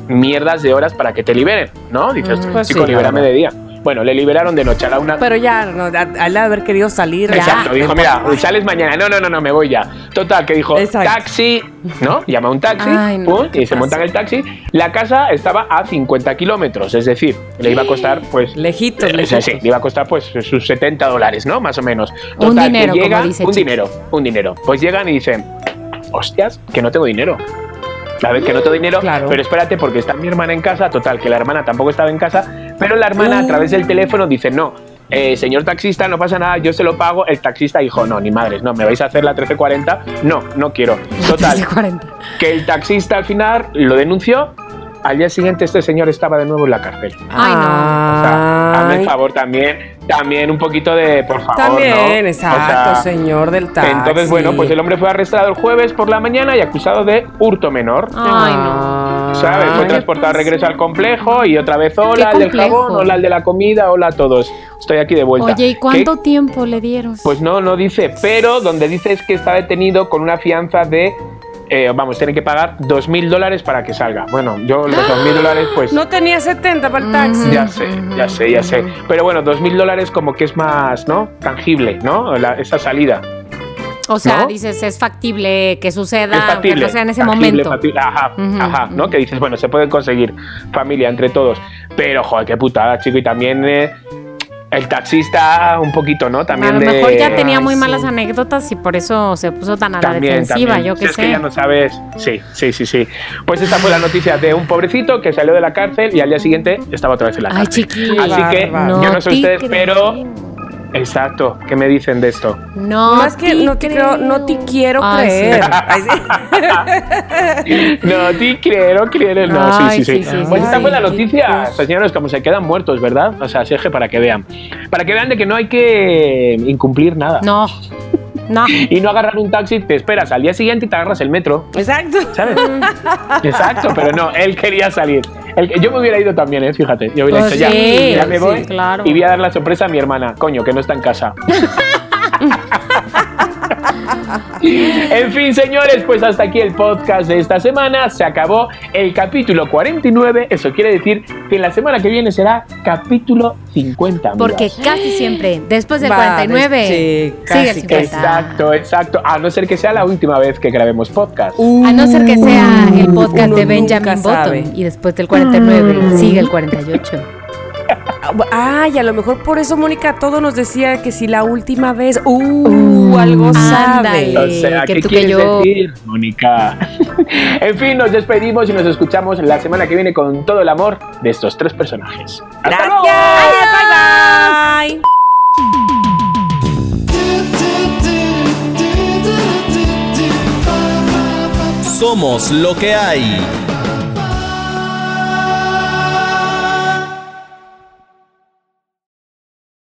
mierdas de horas para que te liberen, ¿no? Dices, Pues chico, sí, libérame claro. de día. Bueno, le liberaron de noche a la una. Pero ya, no, a- al haber querido salir. Exacto, ya. dijo, mira, sales mañana. No, no, no, no, me voy ya. Total, que dijo, Exacto. taxi, ¿no? Llama un taxi, Ay, no, pum, ¿qué y se monta en el taxi. La casa estaba a 50 kilómetros, es decir, le iba a costar, pues... Lejitos, eh, lejitos. sí, le iba a costar, pues, sus 70 dólares, ¿no? Más o menos. Un que dinero, como llega, dice Un Chiqui. dinero, un dinero. Pues llegan y dicen, hostias, que no tengo dinero. A ver, que no tengo dinero, Claro. pero espérate porque está mi hermana en casa, total, que la hermana tampoco estaba en casa, pero la hermana a través del teléfono dice, no, eh, señor taxista, no pasa nada, yo se lo pago. El taxista dijo, no, ni madres, no, me vais a hacer la 1340, no, no quiero. Total, 13.40. que el taxista al final lo denunció, al día siguiente este señor estaba de nuevo en la cárcel. Ay, no. O sea, hazme el favor también, también un poquito de, por favor, También, ¿no? exacto, O sea, señor del taxi. entonces, bueno, pues el hombre fue arrestado el jueves por la mañana y acusado de hurto menor. Ay, no. ¿Sabes? Fue de pasa? regreso al complejo y otra vez, hola, ¿Qué al del jabón, hola, al de la comida, hola a todos. Estoy aquí de vuelta. Oye, ¿y ¿Qué? cuánto tiempo le dieron? Pues no, no dice, pero donde dice es que está detenido con una fianza de, eh, vamos, tiene que pagar dos mil dólares para que salga. Bueno, yo los dos mil dólares, pues... No tenía 70 para el taxi. Ya sé, ya sé, ya sé. Pero bueno, dos mil dólares como que es más, ¿no? Tangible, ¿no? La- esa salida. O sea, ¿no? dices, es factible que suceda, es factible. no sea en ese factible, momento. factible. Ajá, Ujú, ajá, ¿no? ujú. Que dices, bueno, se puede conseguir familia entre todos. Pero, joder, qué putada, chico. Y también eh, el taxista, un poquito, ¿no? También a lo de- mejor ya tenía Ay, muy sí. malas anécdotas y por eso se puso tan a la También, defensiva, también. yo Si qué es sé. que ya no sabes. Sí, sí, sí, sí. Pues esta fue la noticia de un pobrecito que salió de la cárcel y al día siguiente estaba otra vez en la Ay, cárcel. chiqui. Así que bárbaro. yo no sé te ustedes, pero Exacto, ¿qué me dicen de esto? No, Más que no te creo, no te quiero sí. creer. Sí. No, ti quiero, quiero, no, sí, Ay, sí, sí. sí, sí, Pues esta fue la noticia, señores, como se quedan muertos, ¿verdad? O sea, Sergio, para que vean. Para que vean de que no hay que incumplir nada. No, no. Y no agarrar un taxi, te esperas al día siguiente y te agarras el metro, Exacto. ¿sabes? Exacto, pero no, él quería salir. Él- yo me hubiera ido también, ¿eh? Fíjate. Yo hubiera Pues dicho, ya, sí, ya me sí, voy claro. y voy a dar la sorpresa a mi hermana. Coño, que no está en casa. En fin, señores, pues hasta aquí el podcast de esta semana. Se acabó el capítulo 49. Eso quiere decir que la semana que viene será capítulo 50. amigas. Porque casi siempre, después del Va, 49, des- sí, sigue el casi, 50. Exacto, exacto. A no ser que sea la última vez que grabemos podcast. A no ser que sea el podcast Uno de Benjamin sabe. Button y después del 49 sigue el 48. Ay, a lo mejor por eso Mónica todo nos decía que si la última vez, uh, algo sabe. O sea, que ¿qué tú que yo. decir, Mónica? en fin, nos despedimos y nos escuchamos la semana que viene con todo el amor de estos tres personajes. ¡Hasta Gracias. luego! Bye bye. Somos lo que hay.